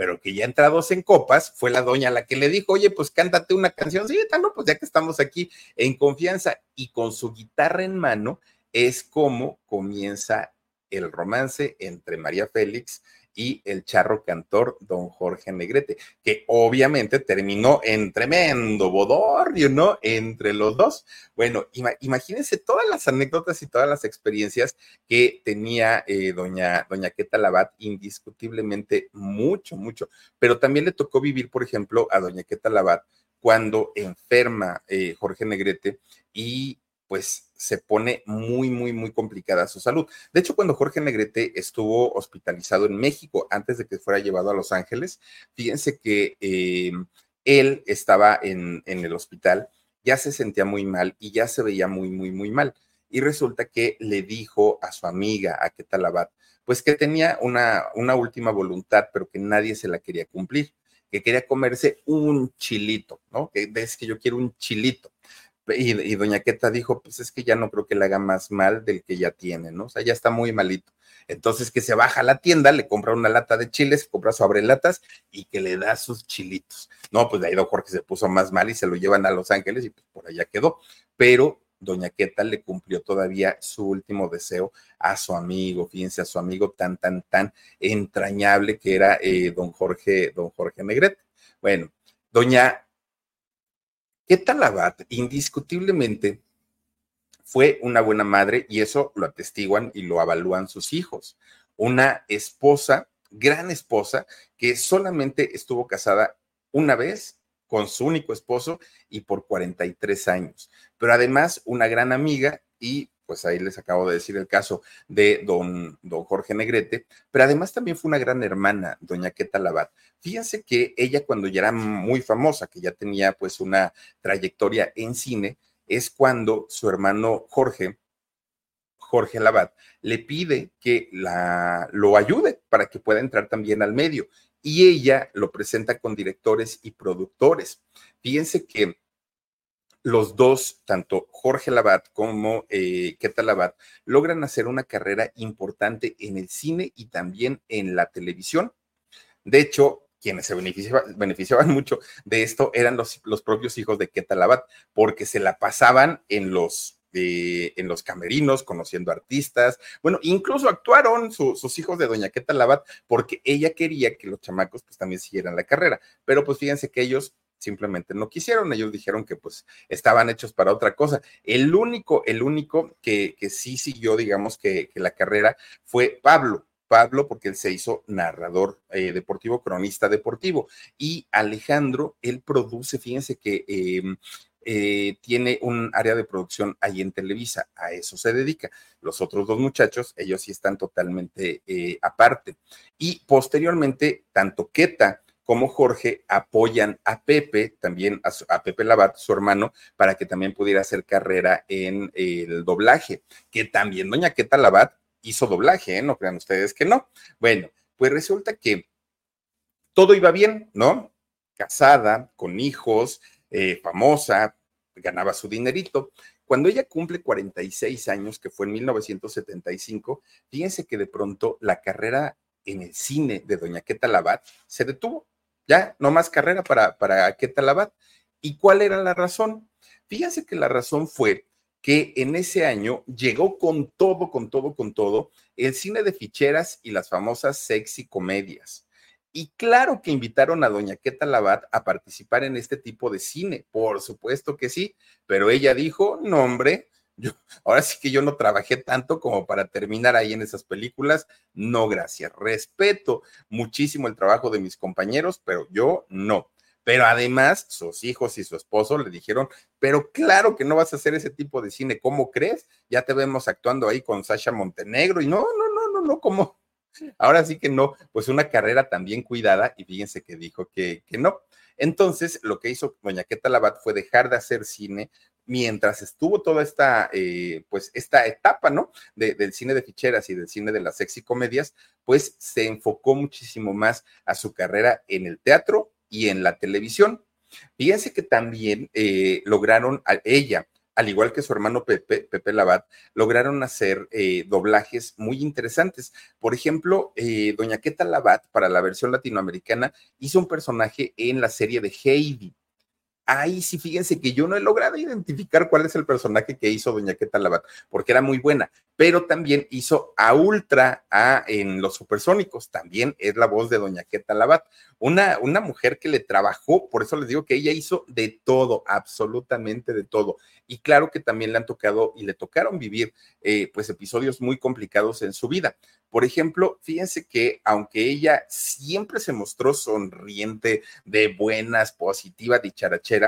pero que ya entrados en copas, fue la doña la que le dijo, oye, pues cántate una canción, sí, no, pues ya que estamos aquí en confianza y con su guitarra en mano, es como comienza el romance entre María Félix el charro cantor don Jorge Negrete, que obviamente terminó en tremendo bodorrio, ¿no? Entre los dos. Bueno, imagínense todas las anécdotas y todas las experiencias que tenía eh, doña, doña Queta Labat, indiscutiblemente mucho, mucho, pero también le tocó vivir, por ejemplo, a doña Queta Labat cuando enferma eh, Jorge Negrete y pues se pone muy, muy, muy complicada su salud. De hecho, cuando Jorge Negrete estuvo hospitalizado en México antes de que fuera llevado a Los Ángeles, fíjense que eh, él estaba en, el hospital, ya se sentía muy mal y ya se veía muy, muy, muy mal. Y resulta que le dijo a su amiga, a Ketalabat, pues que tenía una, una última voluntad, pero que nadie se la quería cumplir que quería comerse un chilito, ¿no? Que es que yo quiero un chilito. Y, doña Queta dijo, pues es que ya no creo que le haga más mal del que ya tiene, ¿no? O sea, ya está muy malito. Entonces que se baja a la tienda, le compra una lata de chiles, compra su abrelatas y que le da sus chilitos. No, pues de ahí don Jorge se puso más mal y se lo llevan a Los Ángeles y pues por allá quedó. Pero doña Queta le cumplió todavía su último deseo a su amigo, fíjense, a su amigo tan, tan, tan entrañable que era eh, don Jorge, don Jorge Negrete. Bueno, doña Queta Labat, indiscutiblemente, fue una buena madre y eso lo atestiguan y lo avalúan sus hijos. Una esposa, gran esposa, que solamente estuvo casada una vez con su único esposo y por 43 años. Pero además una gran amiga y pues ahí les acabo de decir el caso de don, don Jorge Negrete, pero además también fue una gran hermana, doña Queta Labat. Fíjense que ella cuando ya era muy famosa, que ya tenía pues una trayectoria en cine, es cuando su hermano Jorge, Jorge Labat, le pide que la, lo ayude para que pueda entrar también al medio. Y ella lo presenta con directores y productores. Fíjense que los dos, tanto Jorge Labat como eh, Keta Labat, logran hacer una carrera importante en el cine y también en la televisión. De hecho, quienes se beneficiaban, mucho de esto eran los, los propios hijos de Ketalabat, porque se la pasaban en los eh, en los camerinos, conociendo artistas. Bueno, incluso actuaron sus hijos de Doña Queta Labat porque ella quería que los chamacos pues también siguieran la carrera. Pero pues fíjense que ellos simplemente no quisieron, ellos dijeron que pues estaban hechos para otra cosa. El único, el único que, que sí siguió, digamos que, que la carrera fue Pablo. Pablo, porque él se hizo narrador eh, deportivo, cronista deportivo. Y Alejandro, él produce, fíjense que em, eh, tiene un área de producción ahí en Televisa, a eso se dedica. Los otros dos muchachos, ellos sí están totalmente eh, aparte. Y posteriormente, tanto Queta como Jorge apoyan a Pepe, también a, a, Pepe Labat, su hermano, para que también pudiera hacer carrera en el doblaje, que también doña Queta Labat hizo doblaje, ¿eh? no crean ustedes que no. Bueno, pues resulta que todo iba bien, ¿no? Casada, con hijos, eh, famosa, ganaba su dinerito. Cuando ella cumple 46 años, que fue en 1975, fíjense que de pronto la carrera en el cine de Doña Queta Labat se detuvo. Ya, no más carrera para, para Queta Labat. ¿Y cuál era la razón? Fíjense que la razón fue que en ese año llegó con todo, con todo, con todo, el cine de ficheras y las famosas sexy comedias. Y claro que invitaron a doña Queta Labat a participar en este tipo de cine, por supuesto que sí, pero ella dijo, no hombre, ahora sí que yo no trabajé tanto como para terminar ahí en esas películas, no gracias, respeto muchísimo el trabajo de mis compañeros, pero yo no. Pero además, sus hijos y su esposo le dijeron, pero claro que no vas a hacer ese tipo de cine, ¿cómo crees? Ya te vemos actuando ahí con Sasha Montenegro y no, no, no, no, no, ¿cómo? Ahora sí que no, pues una carrera también cuidada y fíjense que dijo que, que no. Entonces, lo que hizo doña Queta Labat fue dejar de hacer cine mientras estuvo toda esta, eh, pues, esta etapa, ¿no? del cine de ficheras y del cine de las sexy comedias, pues se enfocó muchísimo más a su carrera en el teatro y en la televisión. Fíjense que también eh, lograron, ella, al igual que su hermano Pepe, Labat, lograron hacer eh, doblajes muy interesantes. Por ejemplo, Doña Queta Labat, para la versión latinoamericana, hizo un personaje en la serie de Heidi. Ahí sí, fíjense que yo no he logrado identificar cuál es el personaje que hizo Doña Queta Labat, porque era muy buena, pero también hizo a Ultra a, en Los Supersónicos, también es la voz de Doña Queta Labat, una, una mujer que le trabajó, por eso les digo que ella hizo de todo, absolutamente de todo. Y claro que también le han tocado y le tocaron vivir eh, pues episodios muy complicados en su vida. Por ejemplo, fíjense que aunque ella siempre se mostró sonriente, de buenas, positiva, dicharachera,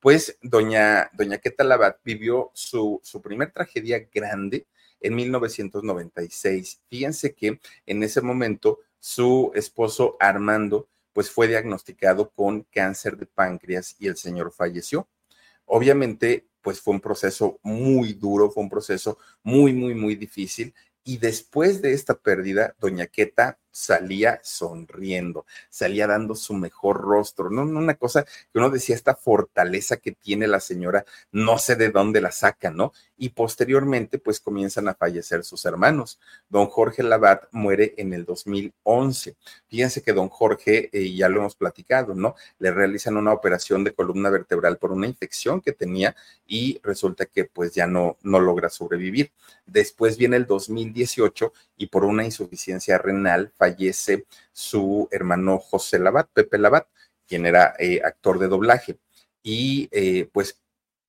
pues doña, doña Queta Labat vivió su, su primer tragedia grande en 1996. Fíjense que en ese momento su esposo Armando pues fue diagnosticado con cáncer de páncreas y el señor falleció. Obviamente, pues fue un proceso muy duro, fue un proceso muy, muy, muy difícil y después de esta pérdida, doña Queta salía sonriendo, salía dando su mejor rostro, no, una cosa que uno decía, esta fortaleza que tiene la señora, no sé de dónde la saca, ¿no? Y posteriormente, pues comienzan a fallecer sus hermanos. Don Jorge Labat muere en el 2011. Fíjense que don Jorge, eh, ya lo hemos platicado, ¿no? Le realizan una operación de columna vertebral por una infección que tenía y resulta que pues ya no, no logra sobrevivir. Después viene el 2018 y por una insuficiencia renal fallece su hermano José Labat, Pepe Labat, quien era eh, actor de doblaje. Y eh, pues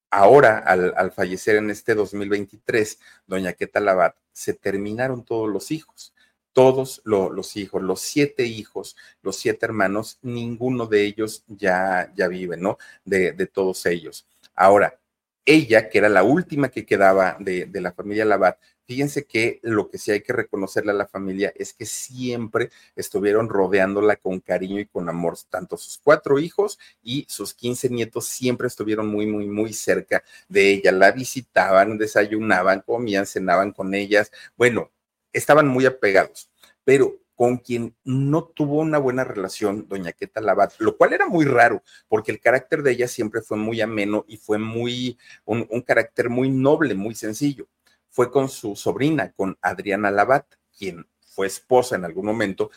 ahora, al, fallecer en este 2023, doña Queta Labat, se terminaron todos los hijos. Todos los hijos, los siete hijos, los siete hermanos, ninguno de ellos ya, ya vive, ¿no? De, de todos ellos. Ahora, ella, que era la última que quedaba de, de la familia Labat, fíjense que lo que sí hay que reconocerle a la familia es que siempre estuvieron rodeándola con cariño y con amor, tanto sus cuatro hijos y sus quince nietos siempre estuvieron muy, muy, muy cerca de ella, la visitaban, desayunaban, comían, cenaban con ellas, bueno, estaban muy apegados, pero con quien no tuvo una buena relación, doña Queta Labat, lo cual era muy raro, porque el carácter de ella siempre fue muy ameno y fue muy, un, carácter muy noble, muy sencillo fue con su sobrina, con Adriana Labat, quien fue esposa en algún momento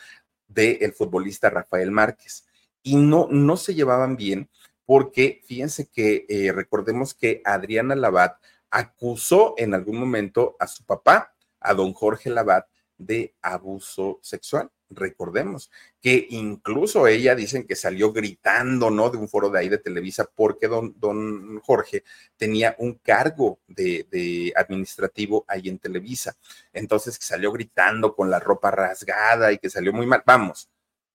del futbolista Rafael Márquez. Y no, no se llevaban bien porque fíjense que eh, recordemos que Adriana Labat acusó en algún momento a su papá, a don Jorge Labat, de abuso sexual recordemos que incluso ella dicen que salió gritando, ¿no? De un foro de ahí de Televisa porque don, don Jorge tenía un cargo de, de, administrativo ahí en Televisa. Entonces que salió gritando con la ropa rasgada y que salió muy mal. Vamos,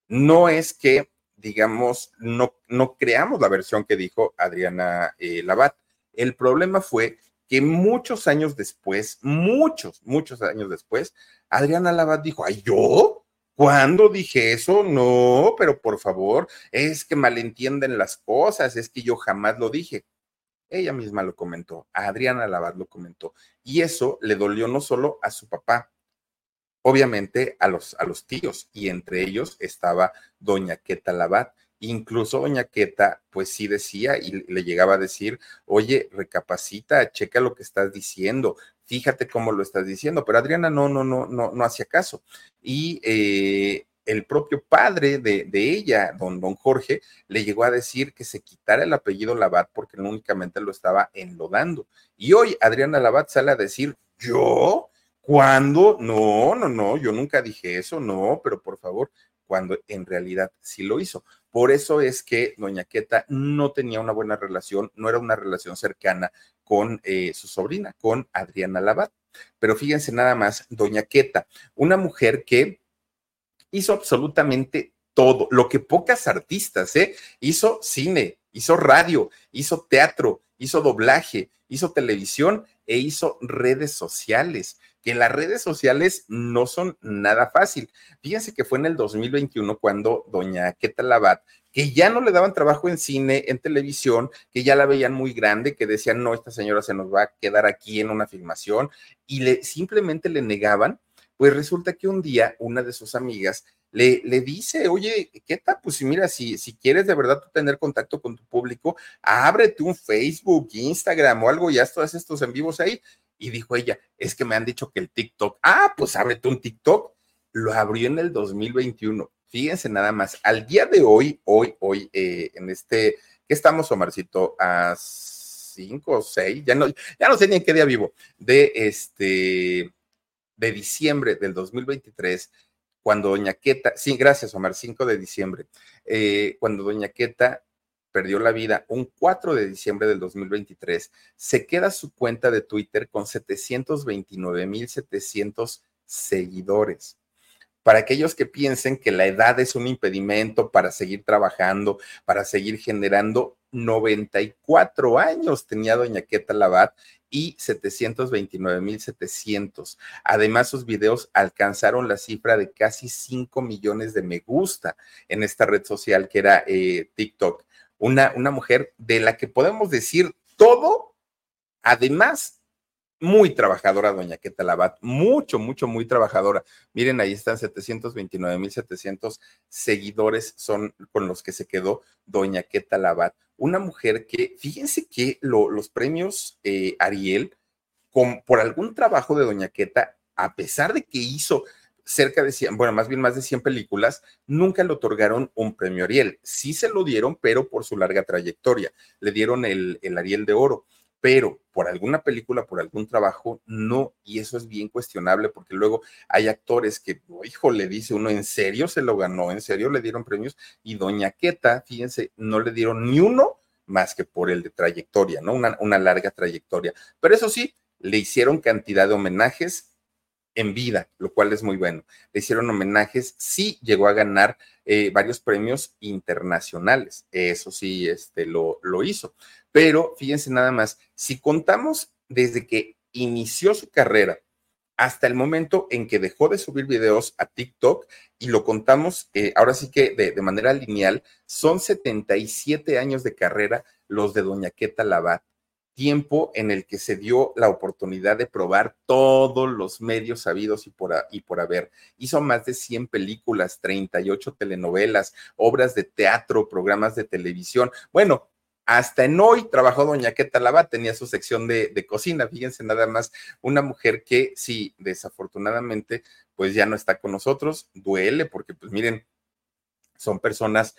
no es que, digamos, no, no creamos la versión que dijo Adriana eh, Labat. El problema fue que muchos años después, muchos, muchos años después, Adriana Labat dijo, ay, yo, ¿Cuándo dije eso? No, pero por favor, es que malentienden las cosas, es que yo jamás lo dije. Ella misma lo comentó, Adriana Labat lo comentó, y eso le dolió no solo a su papá, obviamente a los, a los tíos, y entre ellos estaba doña Queta Labat. Incluso doña Queta, pues sí decía y le llegaba a decir, oye, recapacita, checa lo que estás diciendo, fíjate cómo lo estás diciendo, pero Adriana no, no, no, no, no hacía caso. Y eh, el propio padre de, ella, don, don Jorge, le llegó a decir que se quitara el apellido Labat porque únicamente lo estaba enlodando. Y hoy Adriana Labat sale a decir, ¿yo? ¿Cuándo? No, no, no, yo nunca dije eso, no, pero por favor, cuando en realidad sí lo hizo. Por eso es que doña Queta no tenía una buena relación, no era una relación cercana con eh, su sobrina, con Adriana Labat. Pero fíjense nada más, doña Queta, una mujer que hizo absolutamente todo, lo que pocas artistas, ¿eh? Hizo cine, hizo radio, hizo teatro, hizo doblaje, hizo televisión e hizo redes sociales que las redes sociales no son nada fácil. Fíjense que fue en el 2021 cuando doña Queta Labat, que ya no le daban trabajo en cine, en televisión, que ya la veían muy grande, que decían, no, esta señora se nos va a quedar aquí en una filmación, y le, simplemente le negaban, pues resulta que un día una de sus amigas le, le, dice, oye, ¿qué tal? Pues mira, si, si quieres de verdad tener contacto con tu público, ábrete un Facebook, Instagram o algo, ya todos estos en vivos ahí. Y dijo ella, es que me han dicho que el TikTok, ah, pues ábrete un TikTok. Lo abrió en el 2021. Fíjense nada más, al día de hoy, hoy, hoy, eh, en este, ¿qué estamos, Omarcito? A cinco o seis, ya no, ya no sé ni en qué día vivo, de este, de diciembre del 2023, cuando Doña Queta, sí, gracias, Omar, 5 de diciembre, eh, cuando Doña Queta perdió la vida un 4 de diciembre del 2023, se queda su cuenta de Twitter con 729.700 seguidores. Para aquellos que piensen que la edad es un impedimento para seguir trabajando, para seguir generando, 94 años tenía doña Queta Labat y 729.700. Además, sus videos alcanzaron la cifra de casi 5 millones de me gusta en esta red social que era eh, TikTok una, mujer de la que podemos decir todo, además muy trabajadora, doña Queta Labat, mucho, mucho, muy trabajadora. Miren, ahí están 729.700 seguidores son con los que se quedó doña Queta Labat. Una mujer que, fíjense que los premios eh, Ariel, con, por algún trabajo de doña Queta, a pesar de que hizo cerca de 100, bueno, más bien más de 100 películas, nunca le otorgaron un premio Ariel. Sí se lo dieron, pero por su larga trayectoria. Le dieron el, el Ariel de Oro pero por alguna película, por algún trabajo, no, y eso es bien cuestionable porque luego hay actores que, hijo, le dice uno, ¿en serio se lo ganó? ¿En serio le dieron premios? Y Doña Queta, fíjense, no le dieron ni uno más que por el de trayectoria, ¿no? Una, una larga trayectoria. Pero eso sí, le hicieron cantidad de homenajes en vida, lo cual es muy bueno. Le hicieron homenajes, sí llegó a ganar eh, varios premios internacionales, eso sí, este, lo, lo hizo. Pero fíjense nada más, si contamos desde que inició su carrera hasta el momento en que dejó de subir videos a TikTok y lo contamos eh, ahora sí que de, de, manera lineal, son 77 años de carrera los de Doña Queta Labat tiempo en el que se dio la oportunidad de probar todos los medios sabidos y por, y por haber. Hizo más de 100 películas, 38 telenovelas, obras de teatro, programas de televisión. Bueno, hasta en hoy trabajó doña Queta Lava, tenía su sección de, de, cocina, fíjense nada más, una mujer que sí, desafortunadamente, pues ya no está con nosotros, duele porque pues miren, son personas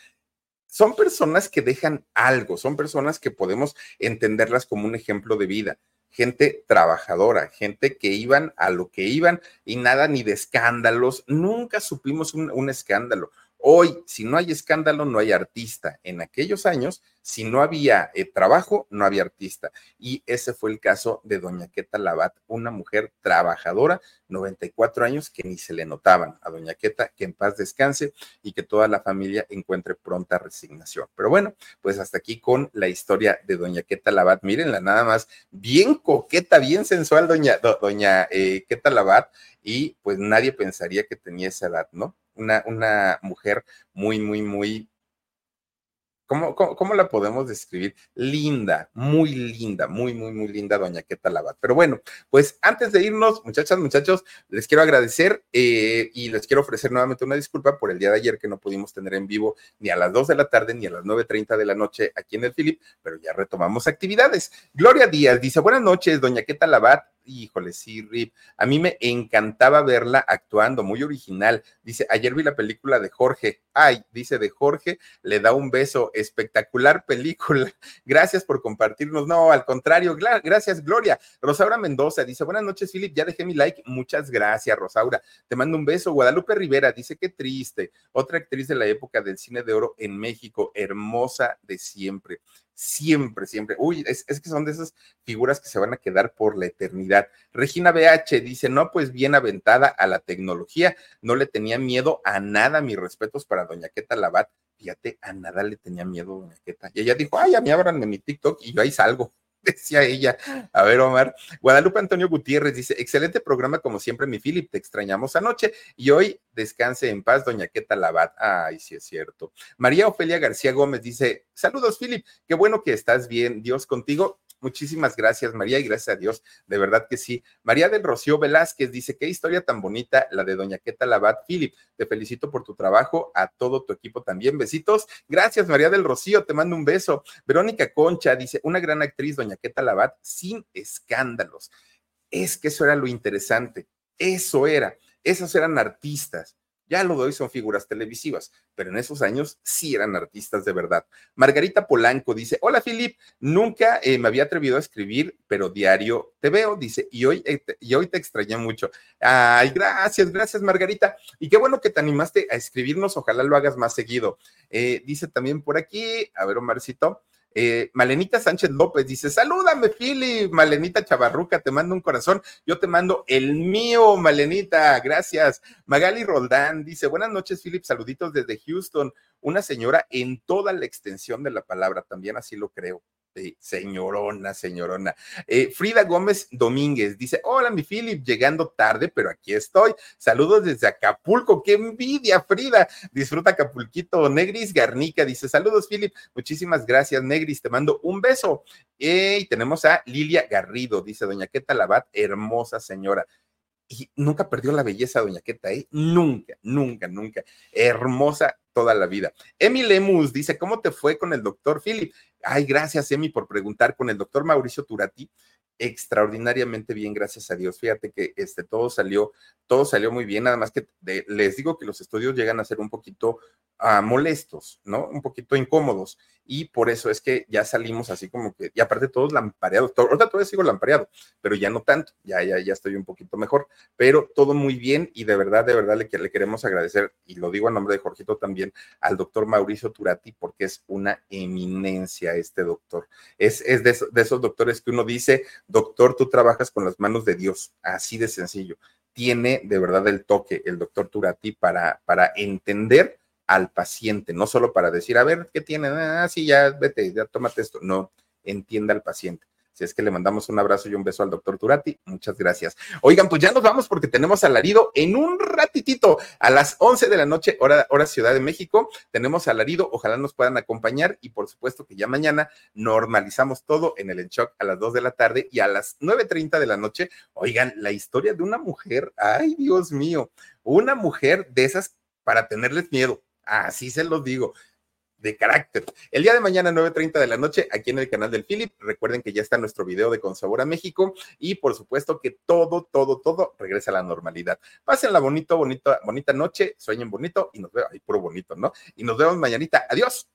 son personas que dejan algo, son personas que podemos entenderlas como un ejemplo de vida, gente trabajadora, gente que iban a lo que iban y nada ni de escándalos, nunca supimos un, escándalo. Hoy, si no hay escándalo, no hay artista. En aquellos años, si no había eh, trabajo, no había artista. Y ese fue el caso de doña Queta Labat, una mujer trabajadora, 94 años, que ni se le notaban a doña Queta, que en paz descanse y que toda la familia encuentre pronta resignación. Pero bueno, pues hasta aquí con la historia de doña Queta Labat. Mírenla nada más, bien coqueta, bien sensual, doña, do, doña eh, Queta Labat, y pues nadie pensaría que tenía esa edad, ¿no? Una, una mujer muy, muy, muy ¿Cómo, cómo, cómo la podemos describir? Linda, muy linda, muy, muy, muy linda, doña Queta Labat. Pero bueno, pues antes de irnos, muchachas, muchachos, les quiero agradecer eh, y les quiero ofrecer nuevamente una disculpa por el día de ayer que no pudimos tener en vivo ni a las 2 de la tarde ni a las 9.30 de la noche aquí en el Philip, pero ya retomamos actividades. Gloria Díaz dice, buenas noches, doña Queta Labat, híjole, sí, Rip. A mí me encantaba verla actuando, muy original. Dice, ayer vi la película de Jorge. Ay, dice de Jorge, le da un beso. Espectacular película. Gracias por compartirnos. No, al contrario, gracias, Gloria. Rosaura Mendoza dice, buenas noches, Philip. Ya dejé mi like. Muchas gracias, Rosaura. Te mando un beso. Guadalupe Rivera dice, qué triste. Otra actriz de la época del cine de oro en México, hermosa de siempre siempre, siempre. Uy, es, que son de esas figuras que se van a quedar por la eternidad. Regina BH dice, no, pues bien aventada a la tecnología, no le tenía miedo a nada, mis respetos para doña Queta Labat. Fíjate, a nada le tenía miedo doña Queta. Y ella dijo, ay, a mí ábranme mi TikTok y yo ahí salgo. decía ella. A ver, Omar. Guadalupe Antonio Gutiérrez dice: excelente programa, como siempre, mi Philip. Te extrañamos anoche y hoy descanse en paz, doña Queta Labat. Ay, sí es cierto. María Ofelia García Gómez dice: Saludos, Philip. Qué bueno que estás bien. Dios contigo. Muchísimas gracias, María, y gracias a Dios, de verdad que sí. María del Rocío Velázquez dice, qué historia tan bonita la de Doña Queta Labat. Philip, te felicito por tu trabajo, a todo tu equipo también. Besitos. Gracias, María del Rocío, te mando un beso. Verónica Concha dice, una gran actriz, Doña Queta Labat, sin escándalos. Es que eso era lo interesante. Eso era. Esos eran artistas ya lo doy, son figuras televisivas, pero en esos años sí eran artistas de verdad. Margarita Polanco dice, hola Filip, nunca eh, me había atrevido a escribir, pero diario te veo, dice, y hoy, eh, y hoy te extrañé mucho. Ay, gracias, gracias Margarita. Y qué bueno que te animaste a escribirnos, ojalá lo hagas más seguido. Eh, dice también por aquí, a ver Omarcito, eh, Malenita Sánchez López dice: Salúdame, Philly. Malenita Chavarruca, te mando un corazón. Yo te mando el mío, Malenita. Gracias. Magali Roldán dice: Buenas noches, Philip. Saluditos desde Houston. Una señora en toda la extensión de la palabra, también así lo creo. Sí, señorona, señorona. Eh, Frida Gómez Domínguez dice: Hola, mi Philip, llegando tarde, pero aquí estoy. Saludos desde Acapulco. ¡Qué envidia, Frida! Disfruta Acapulquito. Negris Garnica dice: Saludos, Philip. Muchísimas gracias, Negris. Te mando un beso. Eh, y tenemos a Lilia Garrido, dice Doña Queta Labat, hermosa señora y nunca perdió la belleza Doña Queta, ¿eh? Nunca, nunca, nunca. Hermosa toda la vida. Emi Lemus dice, ¿cómo te fue con el doctor Philip? Ay, gracias, Emi, por preguntar. Con el doctor Mauricio Turati, extraordinariamente bien, gracias a Dios. Fíjate que este, todo salió, todo salió muy bien, nada más que les digo que los estudios llegan a ser un poquito uh, molestos, ¿no? Un poquito incómodos y por eso es que ya salimos así como que, y aparte todos lampareados, todo, ahorita todavía sigo lampareado, pero ya no tanto, ya, ya, ya estoy un poquito mejor, pero todo muy bien y de verdad, de verdad le, queremos agradecer, y lo digo a nombre de Jorgito también, al doctor Mauricio Turati, porque es una eminencia este doctor, es, es de, de esos doctores que uno dice, doctor, tú trabajas con las manos de Dios, así de sencillo, tiene de verdad el toque el doctor Turati para, para entender al paciente, no solo para decir, a ver, ¿qué tiene? Ah, sí, ya vete, ya tómate esto. No, entienda al paciente. Si es que le mandamos un abrazo y un beso al doctor Turati, muchas gracias. Oigan, pues ya nos vamos porque tenemos alarido en un ratitito, a las 11 de la noche, hora, hora Ciudad de México. Tenemos alarido, ojalá nos puedan acompañar y por supuesto que ya mañana normalizamos todo en el En Shock a las 2 de la tarde y a las 9.30 de la noche. Oigan, la historia de una mujer, ay Dios mío, una mujer de esas para tenerles miedo Así se los digo de carácter. El día de mañana, 9.30 de la noche, aquí en el canal del Philip. Recuerden que ya está nuestro video de Consabor a México y por supuesto que todo, todo, todo regresa a la normalidad. Pásenla bonito, bonito, bonita noche, sueñen bonito y nos vemos, ahí puro bonito, ¿no? Y nos vemos mañanita. Adiós.